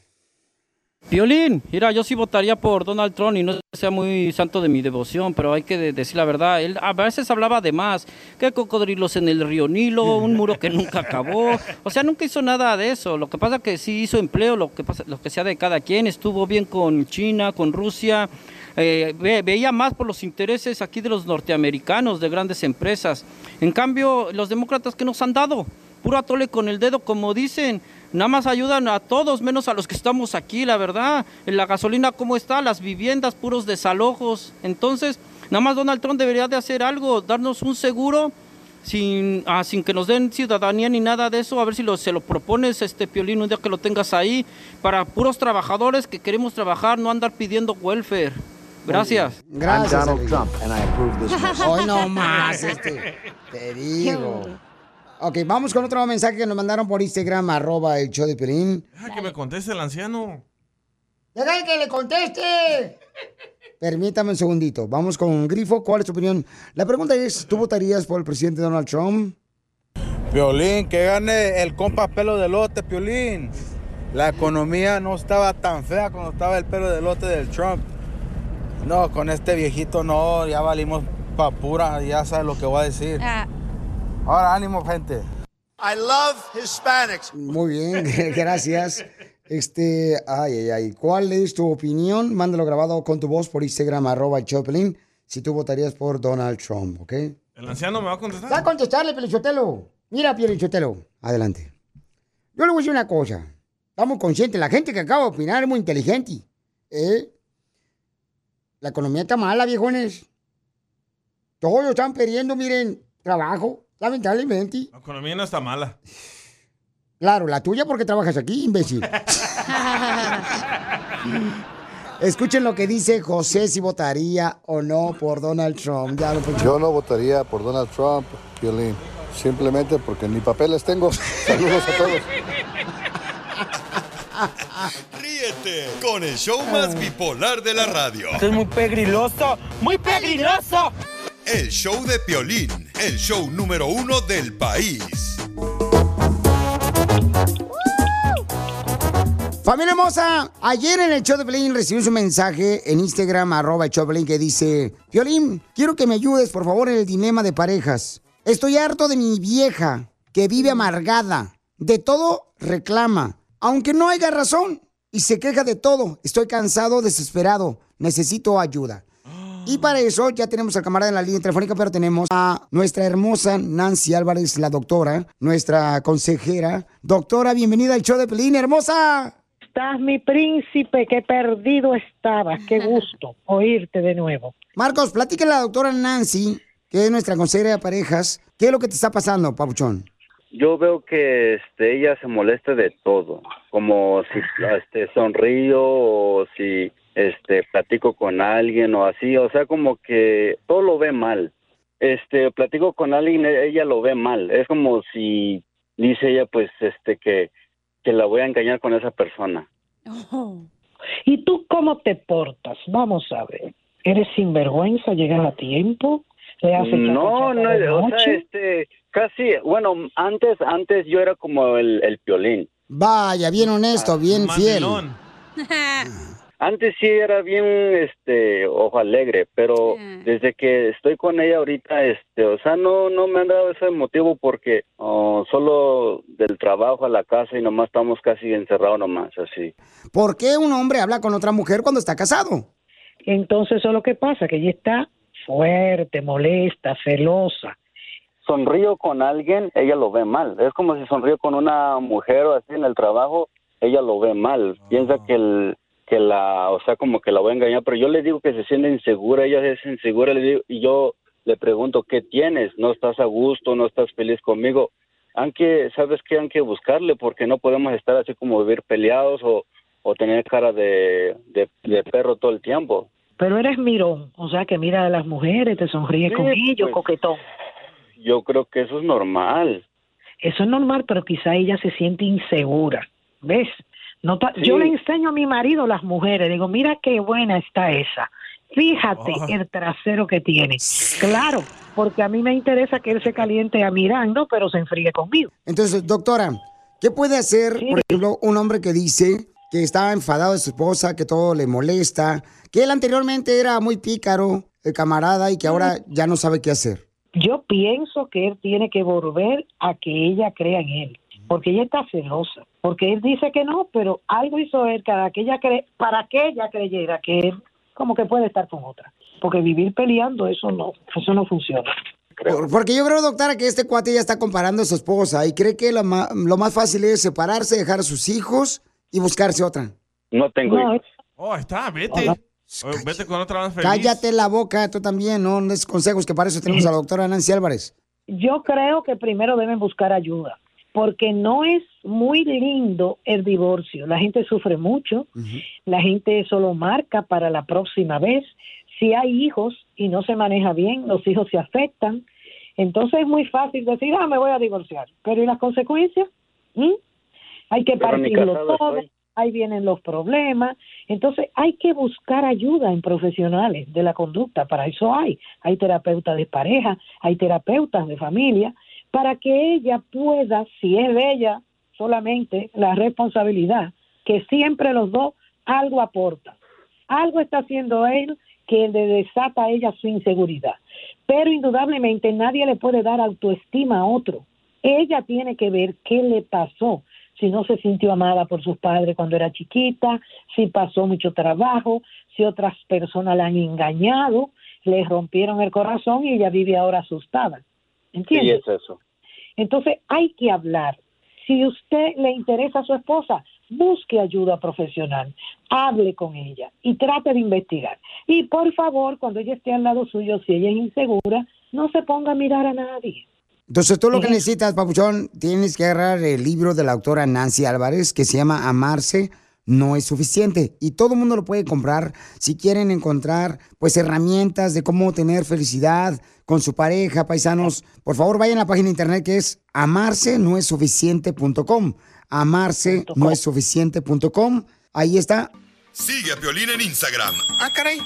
Violín, mira, yo sí votaría por Donald Trump y no sea muy santo de mi devoción, pero hay que de- decir la verdad. Él a veces hablaba de más, que cocodrilos en el río Nilo, un muro que nunca acabó. O sea, nunca hizo nada de eso. Lo que pasa que sí hizo empleo, lo que pasa, lo que sea de cada quien. Estuvo bien con China, con Rusia. eh, ve- veía más por los intereses aquí de los norteamericanos, de grandes empresas. En cambio, los demócratas que nos han dado, puro atole con el dedo, como dicen. Nada más ayudan a todos, menos a los que estamos aquí, la verdad. La gasolina, ¿cómo está? Las viviendas, puros desalojos. Entonces, nada más Donald Trump debería de hacer algo, darnos un seguro sin, ah, sin que nos den ciudadanía ni nada de eso. A ver si lo, se lo propones, este Piolín, un día que lo tengas ahí. Para puros trabajadores que queremos trabajar, no andar pidiendo welfare. Gracias. Gracias. Donald. Trump, and I approve this [laughs] message. Hoy no más, este. Te digo. Ok, vamos con otro mensaje que nos mandaron por Instagram, arroba el show de Pelín. Deja que me conteste el anciano. ¡Deja que le conteste! Permítame un segundito. Vamos con Grifo. ¿Cuál es tu opinión? La pregunta es, ¿tú votarías por el presidente Donald Trump? Piolín, que gane el compa pelo de lote, Piolín. La economía no estaba tan fea cuando estaba el pelo de lote del Trump. No, con este viejito no, ya valimos pa' pura, ya sabes lo que voy a decir. Ahora, ánimo, gente. I love Hispanics. Muy bien, [laughs] gracias. Este, ay, ay, ay. ¿Cuál es tu opinión? Mándalo grabado con tu voz por Instagram, arroba Piolín, si tú votarías por Donald Trump, ¿ok? ¿El anciano me va a contestar? Va a contestarle, Pelichotelo. Mira, Pelichotelo. Adelante. Yo le voy a decir una cosa. Estamos conscientes. La gente que acaba de opinar es muy inteligente. ¿Eh? La economía está mala, viejones. Todos están perdiendo, miren, trabajo, lamentablemente. La economía no está mala. Claro, la tuya porque trabajas aquí, imbécil. Escuchen lo que dice José si votaría o no por Donald Trump. Ya lo escuché. Yo no votaría por Donald Trump, Violín. Simplemente porque ni papeles tengo. Saludos a todos. Ríete con el show más bipolar de la radio. Esto es muy pegriloso, muy pegriloso. El show de Piolín, el show número uno del país. Familia hermosa, ayer en el show de Pelín recibí un mensaje en Instagram, arroba el show de que dice, Violín, quiero que me ayudes, por favor, en el dilema de parejas. Estoy harto de mi vieja, que vive amargada, de todo reclama, aunque no haya razón, y se queja de todo. Estoy cansado, desesperado, necesito ayuda. Y para eso ya tenemos al camarada en la línea telefónica, pero tenemos a nuestra hermosa Nancy Álvarez, la doctora, nuestra consejera. Doctora, bienvenida al show de Pelín, hermosa. Estás mi príncipe, qué perdido estabas. Qué [laughs] gusto oírte de nuevo. Marcos, platícale a la doctora Nancy, que es nuestra consejera de parejas, qué es lo que te está pasando, papuchón. Yo veo que este, ella se molesta de todo, como si este, sonrío o si este, platico con alguien o así, o sea, como que todo lo ve mal. Este, platico con alguien, e- ella lo ve mal. Es como si dice ella, pues, este, que, que la voy a engañar con esa persona. ¿Y tú cómo te portas? Vamos a ver. ¿Eres sinvergüenza? ¿Llegas a tiempo? ¿Le haces No, no, de o sea, este, casi, bueno, antes, antes yo era como el, el piolín. Vaya, bien honesto, bien fiel. [laughs] Antes sí era bien, este, ojo alegre, pero desde que estoy con ella ahorita, este, o sea, no, no me han dado ese motivo porque oh, solo del trabajo a la casa y nomás estamos casi encerrados nomás, así. ¿Por qué un hombre habla con otra mujer cuando está casado? Entonces eso es lo que pasa, que ella está fuerte, molesta, celosa. Sonrío con alguien, ella lo ve mal. Es como si sonrío con una mujer o así en el trabajo, ella lo ve mal. Piensa que el que la, o sea, como que la voy a engañar, pero yo le digo que se siente insegura, ella es insegura, le digo, y yo le pregunto, ¿qué tienes? ¿No estás a gusto? ¿No estás feliz conmigo? Aunque, ¿sabes qué? Hay que buscarle porque no podemos estar así como vivir peleados o, o tener cara de, de, de perro todo el tiempo. Pero eres mirón, o sea que mira a las mujeres, te sonríe con Sí, ellos, pues. coquetón. Yo creo que eso es normal. Eso es normal, pero quizá ella se siente insegura, ¿ves? No ta- Yo Sí. le enseño a mi marido las mujeres, digo, mira qué buena está esa. Fíjate Oh. el trasero que tiene. Claro, porque a mí me interesa que él se caliente a mirando, pero se enfríe conmigo. Entonces, doctora, ¿qué puede hacer, por ejemplo, un hombre que dice que está enfadado de su esposa, que todo le molesta, que él anteriormente era muy pícaro, el camarada, y que ahora ya no sabe qué hacer? Yo pienso que él tiene que volver a que ella crea en él, porque ella está celosa, porque él dice que no, pero algo hizo él para que ella cre para que ella creyera que él como que puede estar con otra, porque vivir peleando eso no, eso no funciona. Por- Porque yo creo, doctora, que este cuate ya está comparando a su esposa y cree que lo, ma- lo más fácil es separarse, dejar a sus hijos y buscarse otra. No tengo hijos. Oh, ahí está, vete. Oh, vete con otra más feliz. Cállate la boca, tú también, no no des consejos, que para eso tenemos a la doctora Nancy Álvarez. Yo creo que primero deben buscar ayuda, porque no es muy lindo el divorcio. La gente sufre mucho, la gente solo marca para la próxima vez. Si hay hijos y no se maneja bien, los hijos se afectan. Entonces es muy fácil decir, ah, me voy a divorciar. Pero ¿y las consecuencias? ¿Mm? Hay que partirlo todo, estoy. ahí vienen los problemas. Entonces hay que buscar ayuda en profesionales de la conducta, para eso hay. Hay terapeutas de pareja, hay terapeutas de familia, para que ella pueda, si es de ella solamente, la responsabilidad, que siempre los dos algo aportan. Algo está haciendo él que le desata a ella su inseguridad. Pero indudablemente nadie le puede dar autoestima a otro. Ella tiene que ver qué le pasó, si no se sintió amada por sus padres cuando era chiquita, si pasó mucho trabajo, si otras personas la han engañado, le rompieron el corazón y ella vive ahora asustada. Sí, ¿Entiendes? es eso. Entonces hay que hablar. Si usted le interesa a su esposa, busque ayuda profesional, hable con ella y trate de investigar. Y por favor, cuando ella esté al lado suyo, si ella es insegura, no se ponga a mirar a nadie. Entonces, tú lo que necesitas, Papuchón, tienes que agarrar el libro de la autora Nancy Álvarez que se llama Amarse no es suficiente. Y todo el mundo lo puede comprar si quieren encontrar, pues, herramientas de cómo tener felicidad con su pareja, paisanos. Por favor, vayan a la página de internet que es amarse no es suficiente.com. Amarse no es suficiente.com. Ahí está. Sigue a Piolín en Instagram, Ah, caray.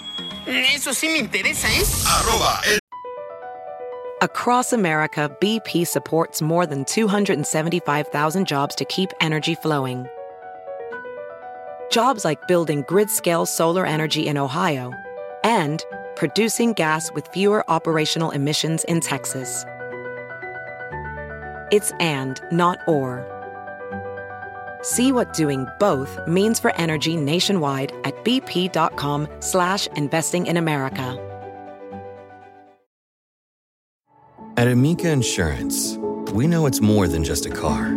Eso sí me interesa, ¿eh? arroba el Across America, BP supports more than 275,000 jobs to keep energy flowing. Jobs like building grid scale solar energy in Ohio and producing gas with fewer operational emissions in Texas. It's and, not or. See what doing both means for energy nationwide at bp.com slash investing in America. At Amica Insurance, we know it's more than just a car.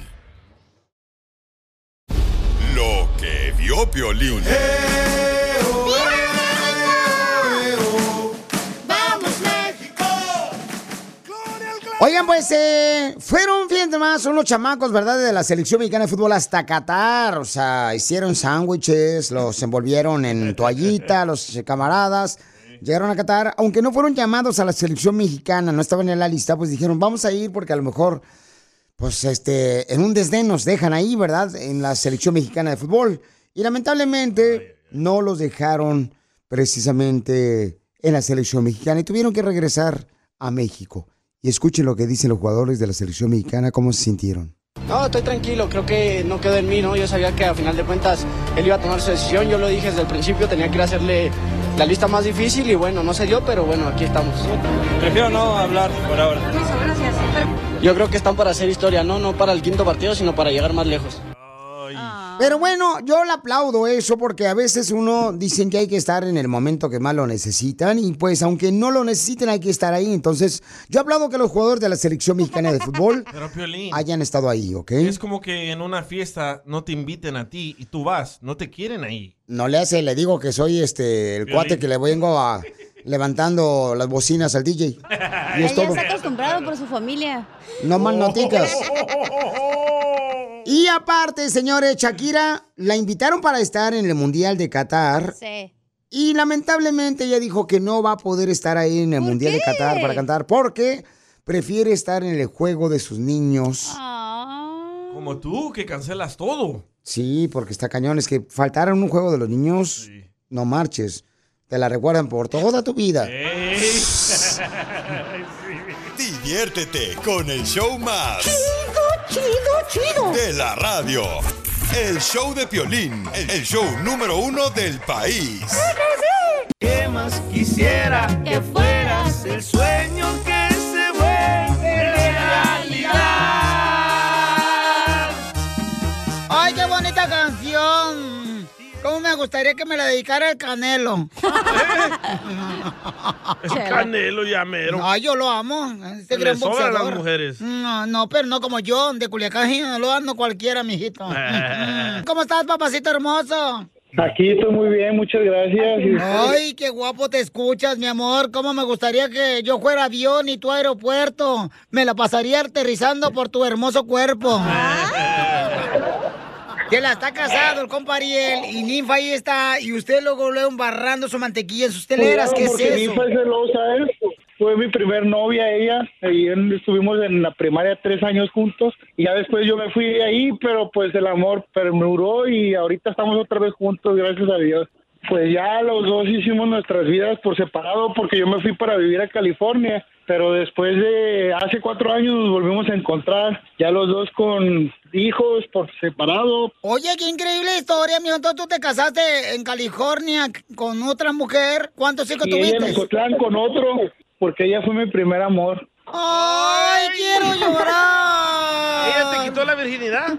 Eh, fueron, fíjense más, unos chamacos, ¿verdad? De la selección mexicana de fútbol hasta Qatar. O sea, hicieron sándwiches, los envolvieron en toallita, los camaradas. Llegaron a Qatar, aunque no fueron llamados a la selección mexicana, no estaban en la lista, pues dijeron, vamos a ir porque a lo mejor, pues este, en un desdén nos dejan ahí, ¿verdad? En la selección mexicana de fútbol. Y lamentablemente no los dejaron precisamente en la selección mexicana y tuvieron que regresar a México. Y escuchen lo que dicen los jugadores de la selección mexicana, cómo se sintieron. No, estoy tranquilo, creo que no quedó en mí, ¿no? Yo sabía que a final de cuentas él iba a tomar su decisión, yo lo dije desde el principio, tenía que ir a hacerle la lista más difícil y bueno, no se dio, pero bueno, aquí estamos. Prefiero no hablar por ahora. Yo creo que están para hacer historia, ¿no? No para el quinto partido, sino para llegar más lejos. Pero bueno, yo le aplaudo eso porque a veces uno dicen que hay que estar en el momento que más lo necesitan y pues aunque no lo necesiten hay que estar ahí. Entonces yo aplaudo que los jugadores de la selección mexicana de fútbol [laughs] Pero Piolín, hayan estado ahí, ¿ok? es como que en una fiesta no te inviten a ti y tú vas, no te quieren ahí. No le hace, le digo que soy este el cuate que le vengo a levantando las bocinas al DJ. [laughs] Y es Ella todo. está acostumbrado por su familia. No más noticas. [laughs] Y aparte, señores, Shakira la invitaron para estar en el Mundial de Qatar. Sí. Y lamentablemente ella dijo que no va a poder estar ahí en el Mundial de? Qatar para cantar porque prefiere estar en el juego de sus niños. Como tú, que cancelas todo. Sí, porque está cañón. Es que faltar en un juego de los niños, no marches. Te la recuerdan por toda tu vida. [laughs] Diviértete con el show más. Chido, chido, De la radio. El show de Piolín, el show número uno del país. ¿Qué más quisiera que fueras el sueño que gustaría que me la dedicara [laughs] el Canelo? El canelo llamero. Ay, yo lo amo. Este Le gran sobran las mujeres. No, no, pero no como yo, de Culiacán, no lo ando cualquiera, mijito. [laughs] ¿Cómo estás, papacito hermoso? Aquí estoy muy bien, muchas gracias. Ay, qué guapo te escuchas, mi amor. Cómo me gustaría que yo fuera avión y tu aeropuerto. Me la pasaría aterrizando por tu hermoso cuerpo. [laughs] Que la está casado el compa Ariel y Ninfa ahí está y usted luego luego embarrando su mantequilla en sus teleras. ¿Qué es eso? hija es celosa, ¿eh? Fue mi primer novia ella, y estuvimos en la primaria tres años juntos, y ya después yo me fui de ahí, pero pues el amor perduró y ahorita estamos otra vez juntos, gracias a Dios. Pues ya los dos hicimos nuestras vidas por separado, porque yo me fui para vivir a California, pero después de hace cuatro años nos volvimos a encontrar, ya los dos con hijos por separado, Oye, qué increíble historia, mijo. Entonces tú te casaste en California con otra mujer. ¿Cuántos hijos y ella en tuviste? Ocotlán con otro, porque ella fue mi primer amor. ¡Ay, quiero llorar! ¿Ella te quitó la virginidad?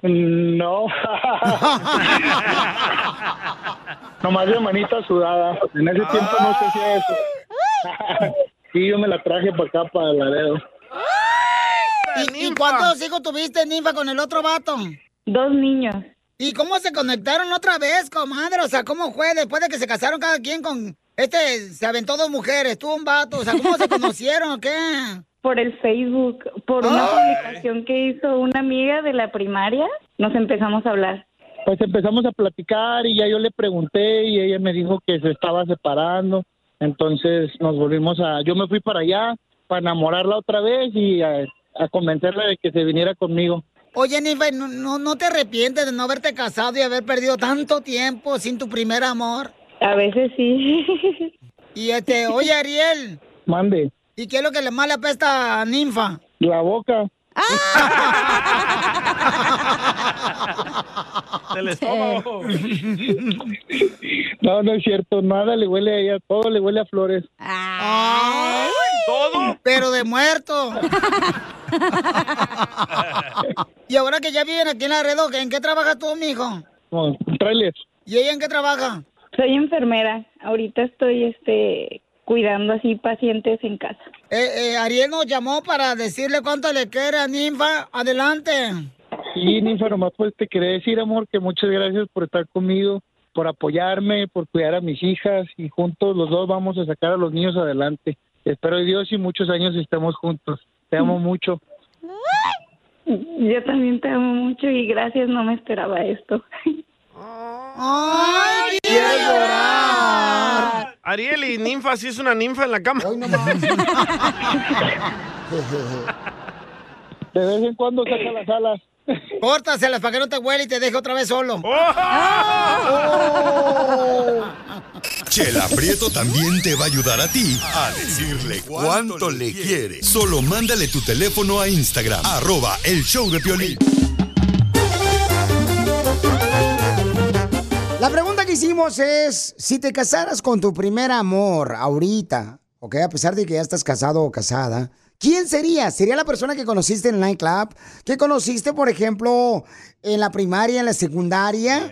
No. [laughs] Nomás de manita sudada. En ese tiempo no se hacía eso. Sí, yo me la traje para acá, para Laredo. ¿Y, y cuántos hijos tuviste, Ninfa, con el otro vato? Dos niños. ¿Y cómo se conectaron otra vez, comadre? O sea, ¿cómo fue después de que se casaron cada quien con... Este se aventó dos mujeres, tú un vato. O sea, ¿cómo se [laughs] conocieron o qué? Por el Facebook, por una publicación que hizo una amiga de la primaria, nos empezamos a hablar. Pues empezamos a platicar y ya yo le pregunté y ella me dijo que se estaba separando. Entonces nos volvimos a... Yo me fui para allá para enamorarla otra vez y a, a convencerla de que se viniera conmigo. Oye, Ninfa, ¿no, no, no te arrepientes de no haberte casado y haber perdido tanto tiempo sin tu primer amor? A veces sí. [laughs] Y este, oye, Ariel, Mande. ¿y qué es lo que le más le apesta a Ninfa? La boca. [laughs] Del estómago. No, no es cierto. Nada le huele a ella. Todo le huele a flores. Ay, ¿Todo? Pero de muerto. [laughs] y ahora que ya viven aquí en Laredo, ¿en qué trabajas tú, mijo? No. ¿Y ella en qué trabaja? Soy enfermera. Ahorita estoy este cuidando así pacientes en casa. Eh, eh, Ariel nos llamó para decirle cuánto le quiere a Ninfa. Adelante. Sí, Ninfa, nomás pues te quería decir, amor, que muchas gracias por estar conmigo, por apoyarme, por cuidar a mis hijas y juntos los dos vamos a sacar a los niños adelante. Espero Dios y muchos años estemos juntos. Te amo mucho. Yo también te amo mucho y gracias, no me esperaba esto. ¡Ay, quiero llorar! Ariel y ninfa, sí es una ninfa en la cama. [laughs] De vez en cuando saca las alas. Córtaselas para que no te huele y te deje otra vez solo. [laughs] Chela Prieto también te va a ayudar a ti a decirle cuánto le quiere. Solo mándale tu teléfono a Instagram, arroba el show de Piolín. La pregunta que hicimos es, si te casaras con tu primer amor ahorita, ¿ok? A pesar de que ya estás casado o casada, ¿Quién sería? ¿Sería la persona que conociste en el nightclub? ¿Que conociste, por ejemplo, en la primaria, en la secundaria?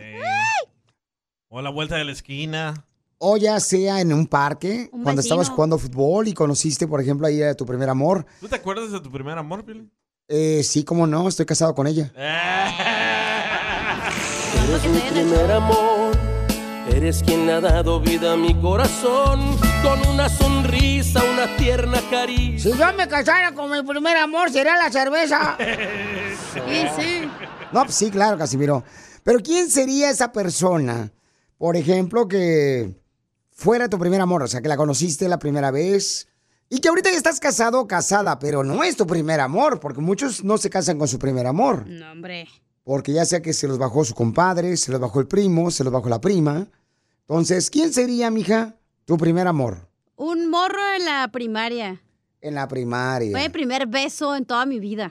O a la vuelta de la esquina. O ya sea en un parque, Un cuando vecino. estabas jugando fútbol y conociste, por ejemplo, ahí a tu primer amor. ¿Tú te acuerdas de tu primer amor, Pili? Eh, sí, cómo no, estoy casado con ella. [laughs] Eres mi primer amor, eres quien le ha dado vida a mi corazón, con una sonrisa, una tierna caricia. Si yo me casara con mi primer amor, sería la cerveza. [laughs] Sí, sí. No, pues sí, claro, Casimiro. Pero ¿quién sería esa persona, por ejemplo, que fuera tu primer amor? O sea, que la conociste la primera vez y que ahorita ya estás casado o casada, pero no es tu primer amor, porque muchos no se casan con su primer amor. No, hombre. Porque ya sea que se los bajó su compadre, se los bajó el primo, se los bajó la prima. Entonces, ¿quién sería, mija, tu primer amor? Un morro en la primaria. En la primaria. Fue el primer beso en toda mi vida.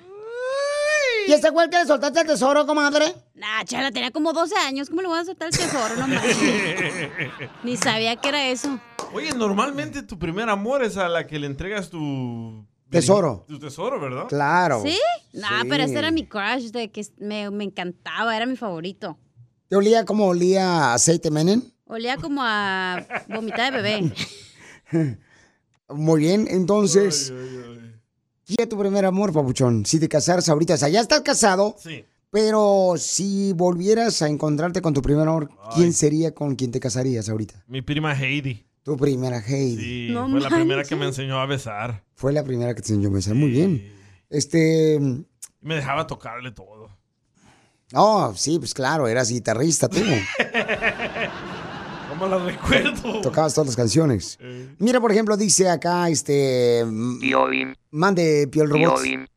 ¿Y ese fue el que le soltaste el tesoro, comadre? Nah, chala, tenía como 12 años. ¿Cómo le voy a soltar el tesoro? No manches. [laughs] Ni sabía que era eso. Oye, normalmente tu primer amor es a la que le entregas tu... Tesoro. Tu tesoro, ¿verdad? Claro. ¿Sí? Nah, Sí. pero ese era mi crush de que me, me encantaba, era mi favorito. ¿Te olía como olía a aceite Menem? Olía como a vomitar de bebé. [laughs] Muy bien, entonces. ¿Quién es tu primer amor, papuchón? Si te casaras ahorita, o sea, ya estás casado. Sí. Pero si volvieras a encontrarte con tu primer amor, ¿quién sería con quien te casarías ahorita? Mi prima Heidi. Tu primera Heidi. Sí, fue la primera que me enseñó a besar. Fue la primera que te enseñó a besar. Muy bien. Este. Y me dejaba tocarle todo. Oh, sí, pues claro, eras guitarrista tú. [laughs] ¿Cómo la recuerdo? [laughs] Tocabas todas las canciones. Mira, por ejemplo, dice acá, este. Piolín, Mande, Piol Robot. Piolín.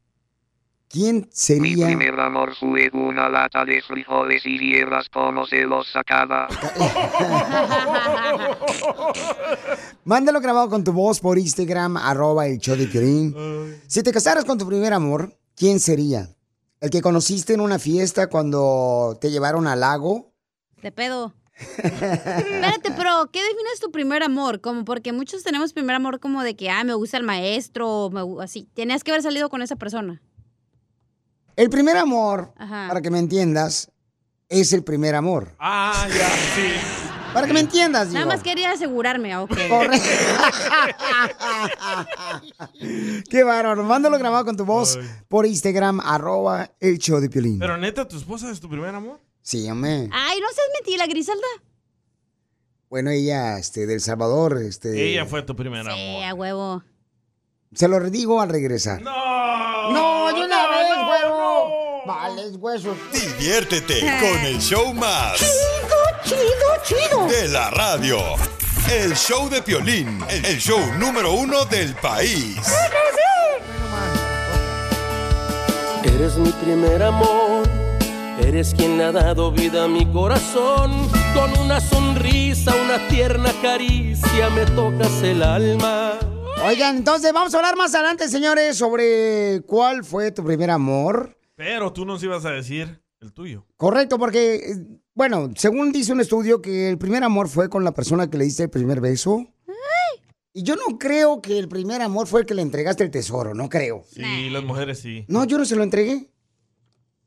¿Quién Mi sería? primer amor fue una lata de frijoles y vieras cómo se los sacaba. [laughs] Mándalo grabado con tu voz por Instagram, arroba el show de Piolín. Si te casaras con tu primer amor, ¿quién sería? ¿El que conociste en una fiesta cuando te llevaron al lago? De pedo. Espérate, pero ¿qué defines tu primer amor? Como porque muchos tenemos primer amor como de que, ah, me gusta el maestro, me gu- así. Tenías que haber salido con esa persona. El primer amor, Ajá. para que me entiendas, es el primer amor. Ah, ya, sí. Para que me entiendas, Nada digo. más quería asegurarme, ah, ok. [laughs] Qué bárbaro. Mándalo grabado con tu voz por Instagram, arroba el show de Piolín. Pero neta, ¿tu esposa es tu primer amor? Sí, hombre. Ay, no seas mentira, Griselda. Bueno, ella, este, del Salvador, este... Ella fue tu primer amor. Eh, a huevo. Se lo digo al regresar. No, de una vez, güero. Vales, huesos. Diviértete [laughs] con el show más. Chido, chido, chido. De la radio. El show de Piolín, el show número uno del país. Eres mi primer amor, eres quien le ha dado vida a mi corazón, con una sonrisa, una tierna caricia, me tocas el alma. Oigan, entonces vamos a hablar más adelante, señores, sobre cuál fue tu primer amor. Pero tú nos ibas a decir el tuyo. Correcto, porque, eh, bueno, según dice un estudio que el primer amor fue con la persona que le diste el primer beso. Y yo no creo que el primer amor fue el que le entregaste el tesoro, no creo. Sí, las mujeres sí. No, yo no se lo entregué.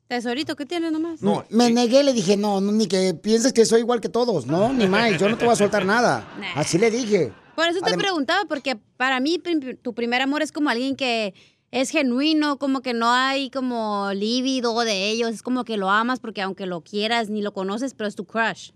Tesorito, ¿qué tienes nomás? No, Me negué, le dije, no, no, ni que pienses que soy igual que todos, no, ni [laughs] más, yo no te voy a soltar nada. Nah. Así le dije. Por eso te Adem- preguntaba, porque para mí tu primer amor es como alguien que es genuino, como que no hay como lívido de ellos, es como que lo amas porque aunque lo quieras ni lo conoces, pero es tu crush.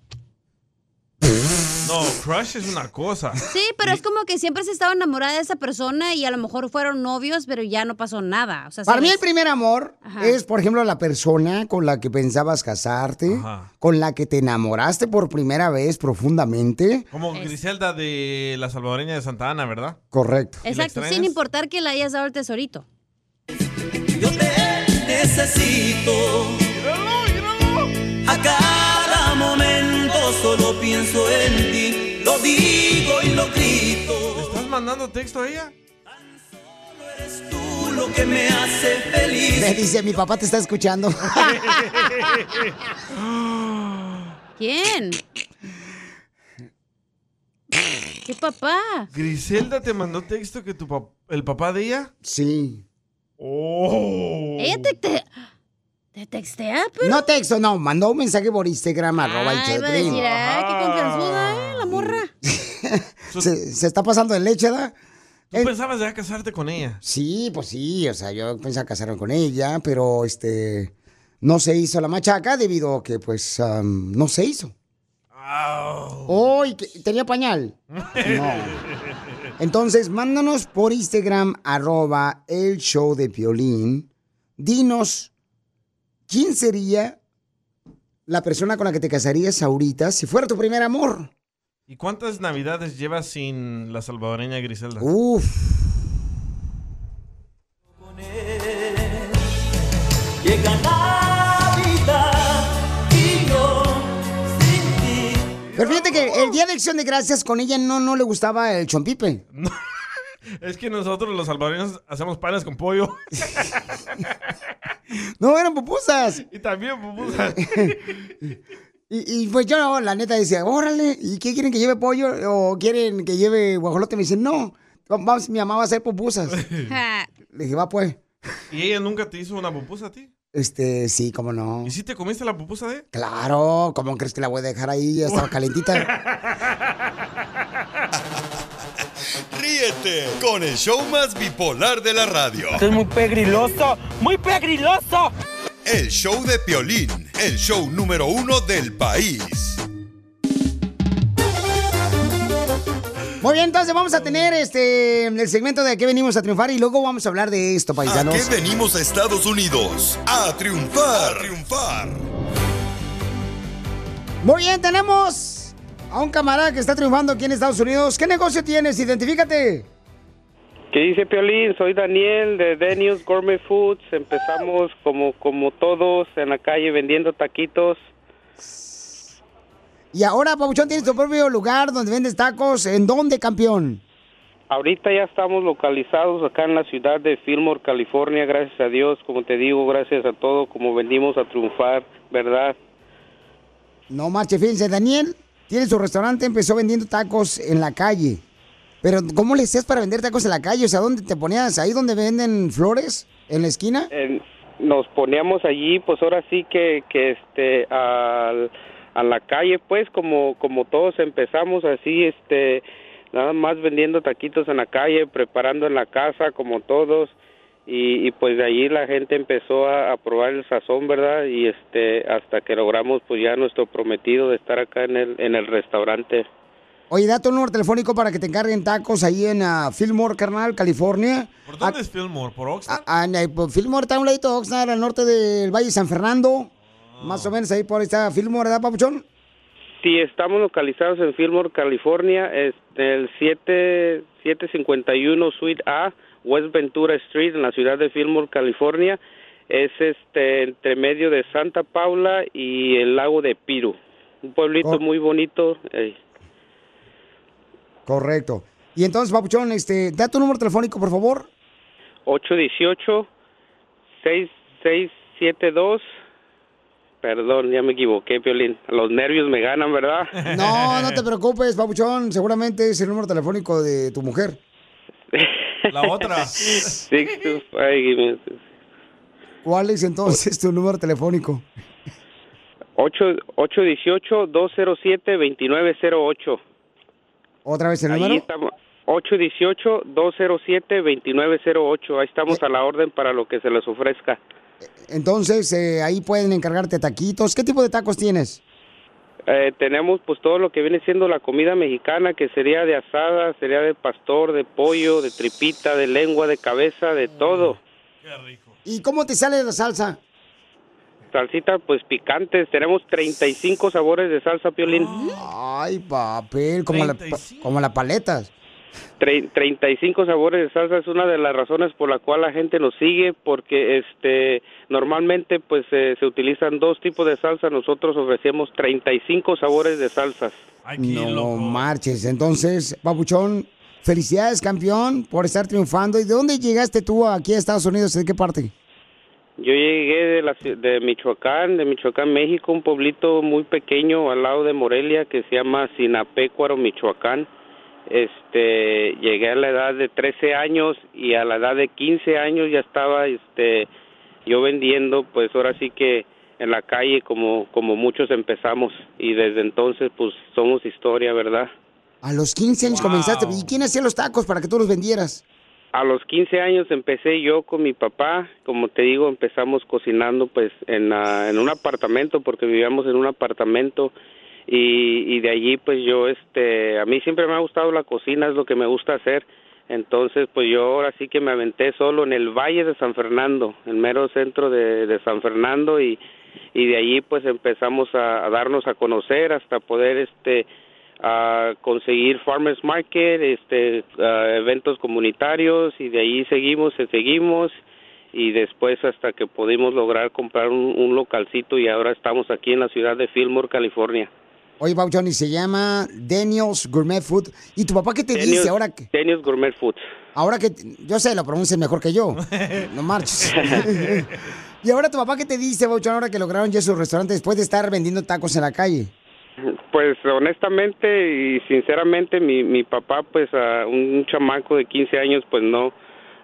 [laughs] No, crush es una cosa. Sí, pero es como que siempre se estaba enamorada de esa persona y a lo mejor fueron novios, pero ya no pasó nada. O sea, Para mí el primer amor Ajá. es, por ejemplo, la persona con la que pensabas casarte, con la que te enamoraste por primera vez profundamente. Como Griselda de la salvadoreña de Santa Ana, ¿verdad? Correcto. Exacto, sin importar que le hayas dado el tesorito. Necesito a cada momento solo pienso en ti, lo digo y lo grito. ¿Le estás mandando texto a ella? Tú lo que me hace feliz. Me dice, mi papá te está escuchando. [laughs] ¿Quién? ¿Qué papá? Griselda te mandó texto que tu papá... ¿El papá de ella? Sí. Oh. Ella te, te, te textea, pero... No texto, no, mandó un mensaje por Instagram, arroba el Ay, show de iba a decir, qué confianzuda, eh, la morra. [laughs] Se, se está pasando de leche, ¿da? ¿Tú pensabas ya casarte con ella? Sí, pues sí, o sea, yo pensaba casarme con ella, pero este no se hizo la machaca debido a que pues no se hizo. Oh, ¿y que- tenía pañal. No. Entonces, mándanos por Instagram, arroba el show de Piolín. Dinos, ¿quién sería la persona con la que te casarías ahorita si fuera tu primer amor? ¿Y cuántas navidades llevas sin la salvadoreña Griselda? Uf. Llega Navidad y yo sin ti. Pero fíjate que el día de acción de gracias con ella no, no le gustaba el chompipe. [laughs] Es que nosotros los salvadoreños hacemos panes con pollo. [laughs] No, eran pupusas. Y también pupusas. [laughs] Y, y, pues yo, la neta, decía, órale, ¿y qué quieren que lleve pollo? ¿O quieren que lleve guajolote? Me dicen, no, vamos, mi mamá va a hacer pupusas. [laughs] Le dije, va pues. ¿Y ella nunca te hizo una pupusa a ti? Este, sí, cómo no. ¿Y si te comiste la pupusa de? Claro, ¿cómo crees que la voy a dejar ahí? Ya estaba calentita. Ríete con el show más bipolar de la radio. Esto es muy pegriloso, muy pegriloso. El show de Piolín, el show número uno del país. Muy bien, entonces vamos a tener este el segmento de qué venimos a triunfar y luego vamos a hablar de esto, ¿A paisanos. qué venimos a Estados Unidos? A triunfar. A triunfar. Muy bien, tenemos a un camarada que está triunfando aquí en Estados Unidos. ¿Qué negocio tienes? Identifícate. ¿Qué dice Piolín? Soy Daniel de Denius Gourmet Foods. Empezamos como, como todos en la calle vendiendo taquitos. Y ahora, Pabuchón, tienes tu propio lugar donde vendes tacos. ¿En dónde, campeón? Ahorita ya estamos localizados acá en la ciudad de Fillmore, California, gracias a Dios, como te digo, gracias a todo, como vendimos a triunfar, ¿verdad? No marche, fíjense, Daniel tiene su restaurante, empezó vendiendo tacos en la calle. Pero, ¿cómo le hacías para vender tacos en la calle? O sea, ¿dónde te ponías? ¿Ahí donde venden flores? ¿En la esquina? Nos poníamos allí, pues ahora sí que, que este, al- a la calle, pues como, como todos empezamos así, este, nada más vendiendo taquitos en la calle, preparando en la casa, como todos. Y, y pues de allí la gente empezó a, a probar el sazón, ¿verdad? Y este, hasta que logramos pues ya nuestro prometido de estar acá en el, en el restaurante. Oye, da tu número telefónico para que te encarguen tacos ahí en ah, Fillmore, carnal, California. ¿Por dónde es Fillmore? ¿Por Oxnard? Ah, ah, pues, Fillmore está a un ladito de Oxnard, al norte del Valle de San Fernando. Más o menos ahí por ahí está Fillmore, ¿verdad, Papuchón? Sí, estamos localizados en Fillmore, California, este, el 7, 751 Suite A, West Ventura Street, en la ciudad de Fillmore, California. Es este entre medio de Santa Paula y el lago de Piru. Un pueblito muy bonito. eh. Correcto. Y entonces, Papuchón, este, da tu número telefónico, por favor. 818-6672. Perdón, ya me equivoqué, Piolín. Los nervios me ganan, ¿verdad? [laughs] No, no te preocupes, Papuchón. Seguramente es el número telefónico de tu mujer. [laughs] La otra. Six, two, five, ¿Cuál es entonces tu número telefónico? ocho- 818-207-2908. ¿Otra vez el Ahí número? estamos. 818-207-2908. Ahí estamos a la orden para lo que se les ofrezca. Entonces, eh, ahí pueden encargarte taquitos. ¿Qué tipo de tacos tienes? Eh, tenemos pues todo lo que viene siendo la comida mexicana, que sería de asada, sería de pastor, de pollo, de tripita, de lengua, de cabeza, de todo. ¿Y cómo te sale la salsa? Salsita pues picantes. Tenemos 35 sabores de salsa, Piolín. Ay, papel, como, la, como las paletas. Tre- 35 sabores de salsa es una de las razones por la cual la gente nos sigue porque este normalmente pues eh, se utilizan dos tipos de salsa nosotros ofrecemos 35 sabores de salsas no marches. Entonces, Papuchón, felicidades, campeón, por estar triunfando. ¿Y de dónde llegaste tú aquí a Estados Unidos? ¿De qué parte? yo llegué de la ci- de Michoacán de Michoacán México un pueblito muy pequeño al lado de Morelia que se llama Sinapecuaro Michoacán este llegué a la edad de 13 años y a la edad de 15 años ya estaba este yo vendiendo pues ahora sí que en la calle como como muchos empezamos y desde entonces pues somos historia, ¿verdad? A los 15 años comenzaste. ¿Y quién hacía los tacos para que tú los vendieras? A los 15 años empecé yo con mi papá, como te digo, empezamos cocinando pues en, un apartamento porque vivíamos en un apartamento y, de allí pues yo este a mí siempre me ha gustado la cocina, es lo que me gusta hacer. Entonces pues yo ahora sí que me aventé solo en el Valle de San Fernando, el mero centro de, San Fernando y, y de allí pues empezamos a, darnos a conocer hasta poder este a conseguir farmers market, este eventos comunitarios y de ahí seguimos, y seguimos y después hasta que pudimos lograr comprar un, un localcito y ahora estamos aquí en la ciudad de Fillmore, California. Oye, Pauchón, y se llama Daniel's Gourmet Food. ¿Y tu papá qué te dice ahora que, Daniel's Gourmet Foods. ahora que, yo sé, lo pronuncias mejor que yo? [laughs] No marches. [laughs] y ahora tu papá qué te dice, Pauchón, ahora que lograron ya su restaurante después de estar vendiendo tacos en la calle? Pues honestamente y sinceramente mi, mi papá pues a un chamaco de 15 años pues no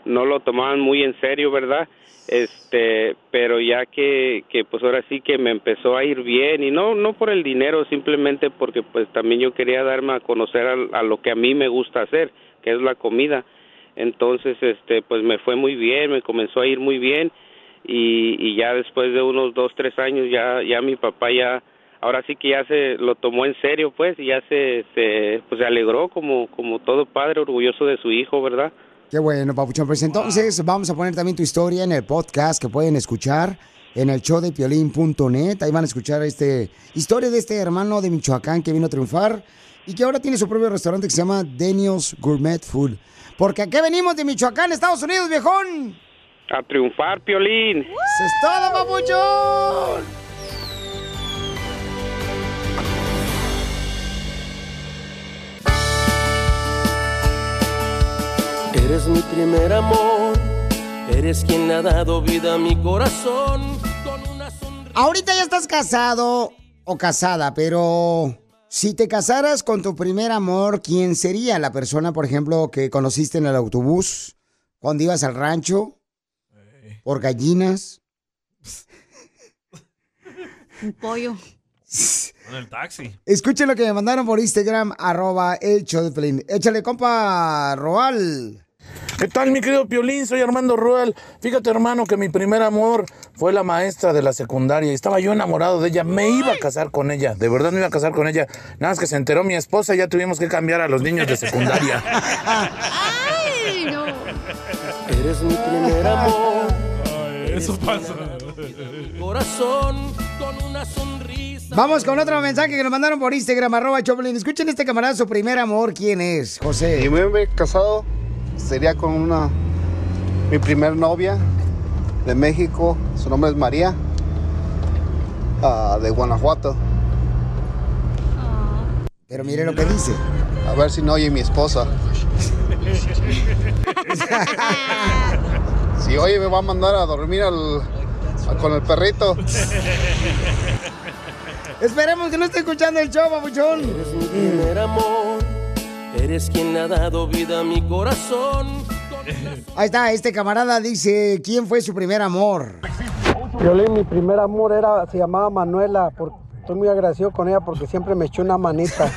no lo tomaban muy en serio, ¿verdad? Este, pero ya que que pues ahora sí que me empezó a ir bien y no no por el dinero, simplemente porque pues también yo quería darme a conocer al- a, lo que a mí me gusta hacer, que es la comida. Entonces, este, pues me fue muy bien, me comenzó a ir muy bien y, y ya después de unos dos tres años ya ya mi papá ya ahora sí que ya se lo tomó en serio pues y ya se, se pues se alegró como como todo padre orgulloso de su hijo verdad Qué bueno, Papuchón. Pues entonces vamos a poner también tu historia en el podcast que pueden escuchar en el show de piolín.net. Ahí van a escuchar este historia de este hermano de Michoacán que vino a triunfar y que ahora tiene su propio restaurante que se llama Daniel's Gourmet Food. Porque aquí venimos de Michoacán, Estados Unidos, viejón. a triunfar piolín ¡Eso es todo, papuchón! Eres mi primer amor, eres quien le ha dado vida a mi corazón. Ahorita ya estás casado o casada, pero si te casaras con tu primer amor, ¿quién sería la persona, por ejemplo, que conociste en el autobús cuando ibas al rancho? Por gallinas. Un pollo. En el taxi. Escuchen lo que me mandaron por Instagram, arroba el show de Pelín. Échale, compa, Roal. ¿Qué tal, mi querido Piolín? Soy Armando Ruel. Fíjate, hermano, que mi primer amor fue la maestra de la secundaria. y Estaba yo enamorado de ella. Me iba a casar con ella. De verdad me iba a casar con ella. Nada más que se enteró mi esposa y ya tuvimos que cambiar a los niños de secundaria. [laughs] Ay, no. Eres mi primer amor. Eso pasa. Corazón con una sonrisa. Vamos con otro mensaje que nos mandaron por Instagram, arroba Choplin. Escuchen este camarada, su primer amor, ¿quién es? José. Si me hubiera casado, sería con una. Mi primer novia de México. Su nombre es María. ah, de Guanajuato. Pero mire lo que dice. A ver si no oye mi esposa. [laughs] Si oye, me va a mandar a dormir al- a- con el perrito. Esperemos que no esté escuchando el show. Eres mi primer amor, eres quien ha dado vida a mi corazón. Ahí está, este camarada dice, ¿quién fue su primer amor? Violín, mi primer amor era, se llamaba Manuela. por- estoy muy agradecido con ella porque siempre me echó una manita.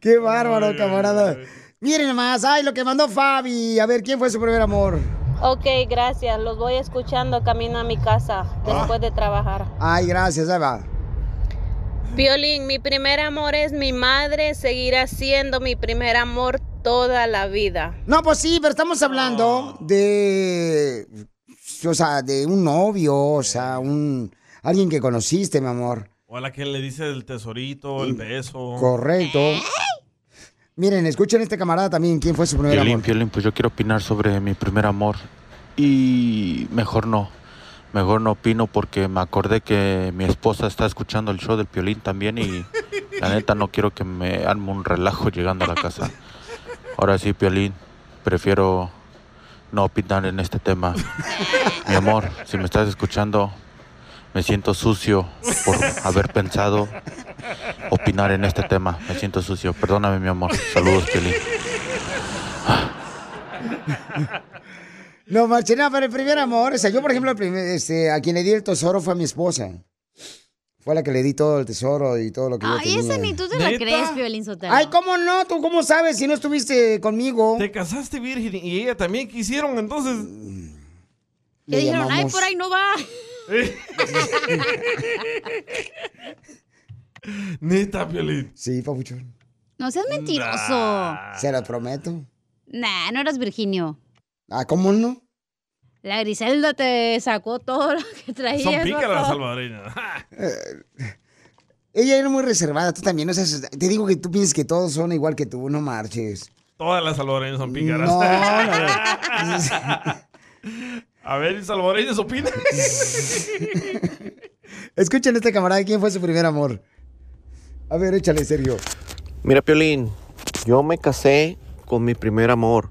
Qué bárbaro, camarada. Miren más, ay, lo que mandó Fabi. A ver, ¿quién fue su primer amor? Ok, gracias. Los voy escuchando camino a mi casa después de trabajar. Ay, gracias, ahí va. Violín, mi primer amor es mi madre. Seguirá siendo mi primer amor toda la vida. No, pues sí, pero estamos hablando de. O sea, de un novio, o sea, un. Alguien que conociste, mi amor. O a la que le dice el tesorito, el beso. Correcto. Miren, escuchen este camarada también, ¿quién fue su primer Piolín, amor? Piolín, pues yo quiero opinar sobre mi primer amor. Y mejor no. Mejor no opino porque me acordé que mi esposa está escuchando el show del Piolín también y la [laughs] neta no quiero que me arme un relajo llegando a la casa. Ahora sí, Piolín, prefiero no opinar en este tema. Mi amor, si me estás escuchando, me siento sucio por haber pensado opinar en este tema. Me siento sucio. Perdóname, mi amor. Saludos, Piolín. No, Marchena, pero el primer amor, o sea, yo por ejemplo, el primer- este, a quien le di el tesoro fue a mi esposa. Fue a la que le di todo el tesoro y todo lo que yo Ay, tenía. esa ni tú te la crees, Piolín Sotelo. Ay, ¿cómo no? ¿Tú cómo sabes si no estuviste conmigo? Te casaste virgen y ella también quisieron, entonces. Que dijeron, ay, por ahí no va. [laughs] Neta, Piolín. Sí, papuchón. No seas mentiroso. Se lo prometo. Nah, no eras Virginio. Ah, ¿cómo no? La Griselda te sacó todo lo que traías. Son pícaras las salvadoreñas. Ella era muy reservada, tú también, no seas- te digo que tú piensas que todos son igual que tú, no marches. Todas las salvadoreñas son pícaras. No, A ver, salvadoreños opinan. [laughs] Escuchen este camarada, ¿quién fue su primer amor? A ver, échale, Sergio. Mira, Piolín, yo me casé con mi primer amor,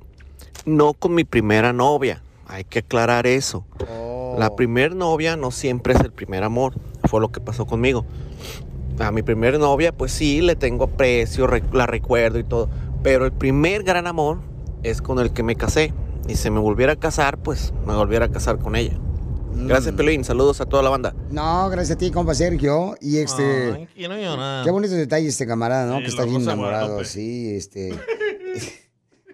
no con mi primera novia. Hay que aclarar eso. La primer novia no siempre es el primer amor. Fue lo que pasó conmigo. A mi primer novia, pues sí, le tengo aprecio, re- la recuerdo y todo. Pero el primer gran amor es con el que me casé. Y si me volviera a casar, pues me volviera a casar con ella. Gracias, Piolín. Saludos a toda la banda. No, gracias a ti, compa Sergio. Y este. Ay. Qué bonito detalle este camarada, ¿no? Sí, que está bien enamorado, sí, este. [laughs]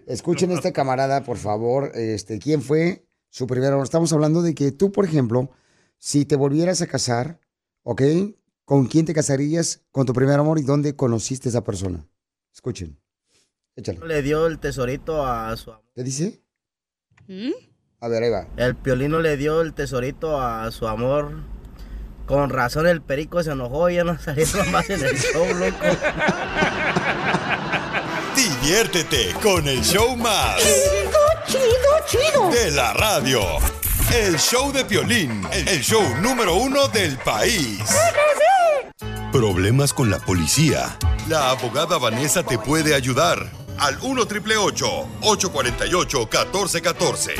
Escuchen este camarada, por favor. Este, ¿quién fue su primer amor? Estamos hablando de que tú, por ejemplo, si te volvieras a casar, ¿ok? ¿Con quién te casarías con tu primer amor y dónde conociste a esa persona? Escuchen. Échale. Le dio el tesorito a su ¿Qué dice? ¿Mm? A ver, ahí va. El piolino le dio el tesorito a su amor. Con razón el perico se enojó y ya no salió [laughs] más en el show, loco. [laughs] Diviértete con el show más. Chido, chido, De la radio. El show de Piolín, el show número uno del país. Problemas con la policía. La abogada Vanessa te puede ayudar. Al 1 848 1414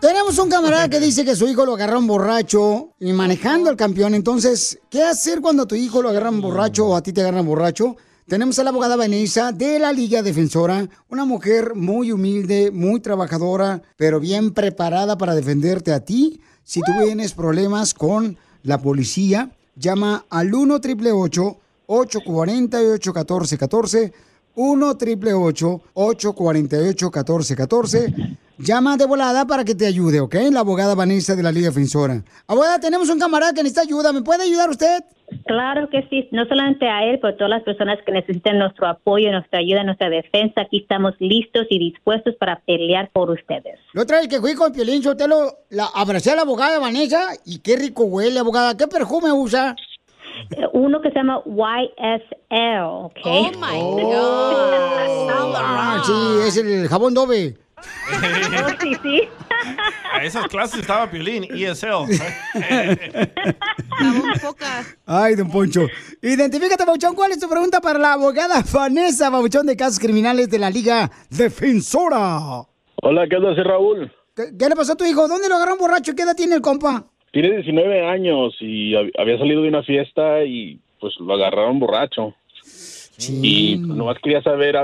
Tenemos un camarada que [laughs] dice que su hijo lo agarraron borracho y manejando el campeón. Entonces, ¿qué hacer cuando tu hijo lo agarran borracho o a ti te agarran borracho? Tenemos a la abogada Vanessa de la Liga Defensora, una mujer muy humilde, muy trabajadora, pero bien preparada para defenderte a ti. Si tú tienes problemas con la policía, llama al 1 888 848 1414 1 888 848 1414 Llama de volada para que te ayude, ¿ok? La abogada Vanessa de la Liga Defensora. Abogada, tenemos un camarada que necesita ayuda. ¿Me puede ayudar usted? Claro que sí, no solamente a él, pero a todas las personas que necesiten nuestro apoyo, nuestra ayuda, nuestra defensa. Aquí estamos listos y dispuestos para pelear por ustedes. Lo trae el que fui con Piolín, yo te lo la, abracé a la abogada Vanessa y qué rico huele, abogada. ¿Qué perfume usa? Eh, Uno que se llama YSL, ¿ok? Oh my God. Ah, sí, es el jabón doble. Oh, sí, sí. [laughs] A esas clases estaba Piolín, E ESL. Ay, don Poncho. Identifícate, Pabuchón. ¿Cuál es tu pregunta para la abogada Vanessa Pabuchón de casos criminales de la Liga Defensora? Hola, ¿qué onda? Raúl. ¿Qué, qué le pasó a tu hijo? ¿Dónde lo agarraron borracho? ¿Qué edad tiene el compa? Tiene 19 años y hab- había salido de una fiesta y pues lo agarraron borracho. Y pues, nomás quería saber,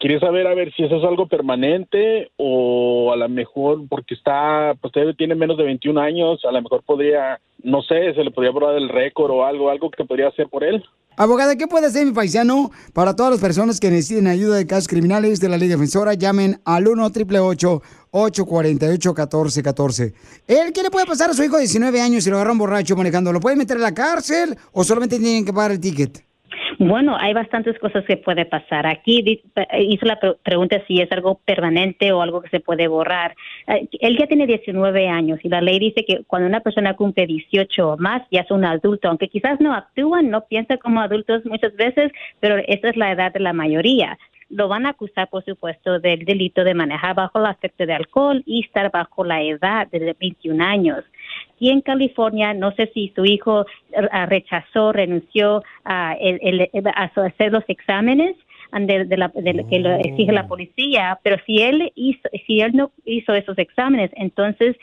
quería saber a ver si eso es algo permanente o a lo mejor porque está, pues tiene menos de 21 años, a lo mejor podría, no sé, se le podría probar el récord o algo, algo que podría hacer por él. Abogada, ¿qué puede hacer mi paisano para todas las personas que necesiten ayuda de casos criminales de la Liga Defensora? Llamen al 1 888 848 1414 ¿Él qué le puede pasar a su hijo de 19 años si lo agarran borracho manejando? ¿Lo puede meter a la cárcel o solamente tienen que pagar el ticket? Bueno, hay bastantes cosas que puede pasar. Aquí hizo la pre- pregunta si es algo permanente o algo que se puede borrar. Eh, Él ya tiene 19 años y la ley dice que cuando una persona cumple 18 o más ya es un adulto, aunque quizás no actúan, no piensa como adultos muchas veces, pero esa es la edad de la mayoría. Lo van a acusar, por supuesto, del delito de manejar bajo el afecto de alcohol y estar bajo la edad de 21 años. Aquí en California, no sé si su hijo ah, rechazó, renunció a, el- el- a hacer los exámenes ah, de, de la, de que lo exige la policía, pero si él hizo, si él no hizo esos exámenes, entonces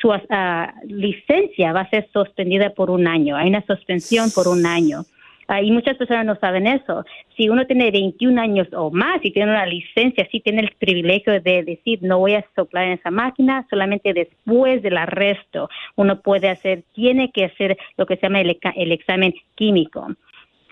su ah, licencia va a ser suspendida por un año. Hay una suspensión por un año. Ah, y muchas personas no saben eso. Si uno tiene 21 años o más y tiene una licencia, sí tiene el privilegio de decir, no voy a soplar en esa máquina, solamente después del arresto uno puede hacer, tiene que hacer lo que se llama el, el examen químico.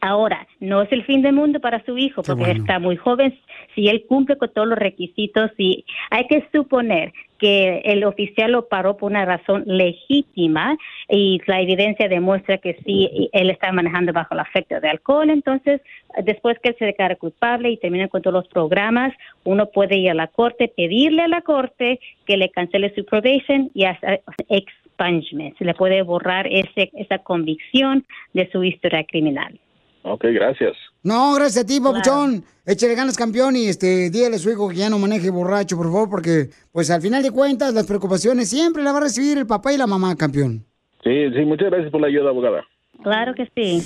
Ahora, no es el fin del mundo para su hijo porque bueno. está muy joven. Si él cumple con todos los requisitos, y hay que suponer que el oficial lo paró por una razón legítima y la evidencia demuestra que sí, él está manejando bajo el afecto de alcohol, entonces después que él se declara culpable y termina con todos los programas, uno puede ir a la corte, pedirle a la corte que le cancele su probation y hacer expungement. Se le puede borrar ese, esa convicción de su historia criminal. Ok, gracias. No, gracias a ti, papuchón. Échale ganas, campeón, y este, dígale a su hijo que ya no maneje borracho, por favor, porque, pues, al final de cuentas, las preocupaciones siempre las va a recibir el papá y la mamá, campeón. Sí, sí, muchas gracias por la ayuda, abogada. Claro que sí.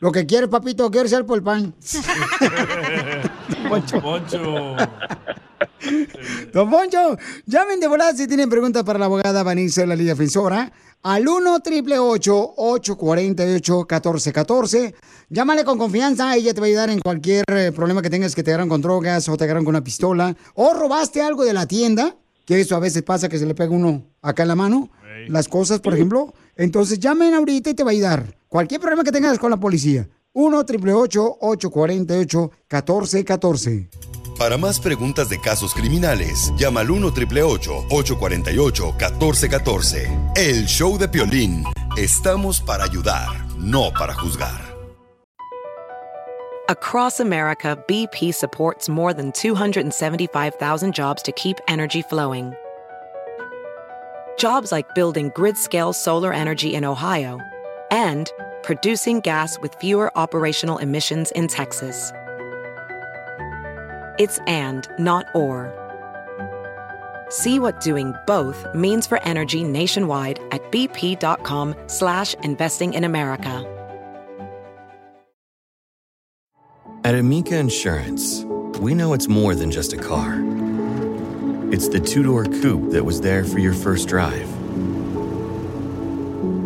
Lo que quieres, papito, quiero ser por el pan. [laughs] Poncho. Poncho. Don Poncho, llamen de volada si tienen preguntas para la abogada Vanessa de la Liga Defensora al 1 triple 848 1414 Llámale con confianza, ella te va a ayudar en cualquier eh, problema que tengas, que te agarran con drogas o te agarran con una pistola o robaste algo de la tienda, que eso a veces pasa que se le pega uno acá en la mano, las cosas, por ejemplo. Entonces llamen ahorita y te va a ayudar. Cualquier problema que tengas con la policía. 1 triple 848 1414 Para más preguntas de casos criminales, llama al 1 848 1414 El show de Piolín. Estamos para ayudar, no para juzgar. Across America, BP supports more than 275,000 jobs to keep energy flowing. Jobs like building grid scale solar energy in Ohio and producing gas with fewer operational emissions in Texas. It's and, not or. See what doing both means for energy nationwide at bp.com slash investing in America. At Amica Insurance, we know it's more than just a car. It's the two door coupe that was there for your first drive,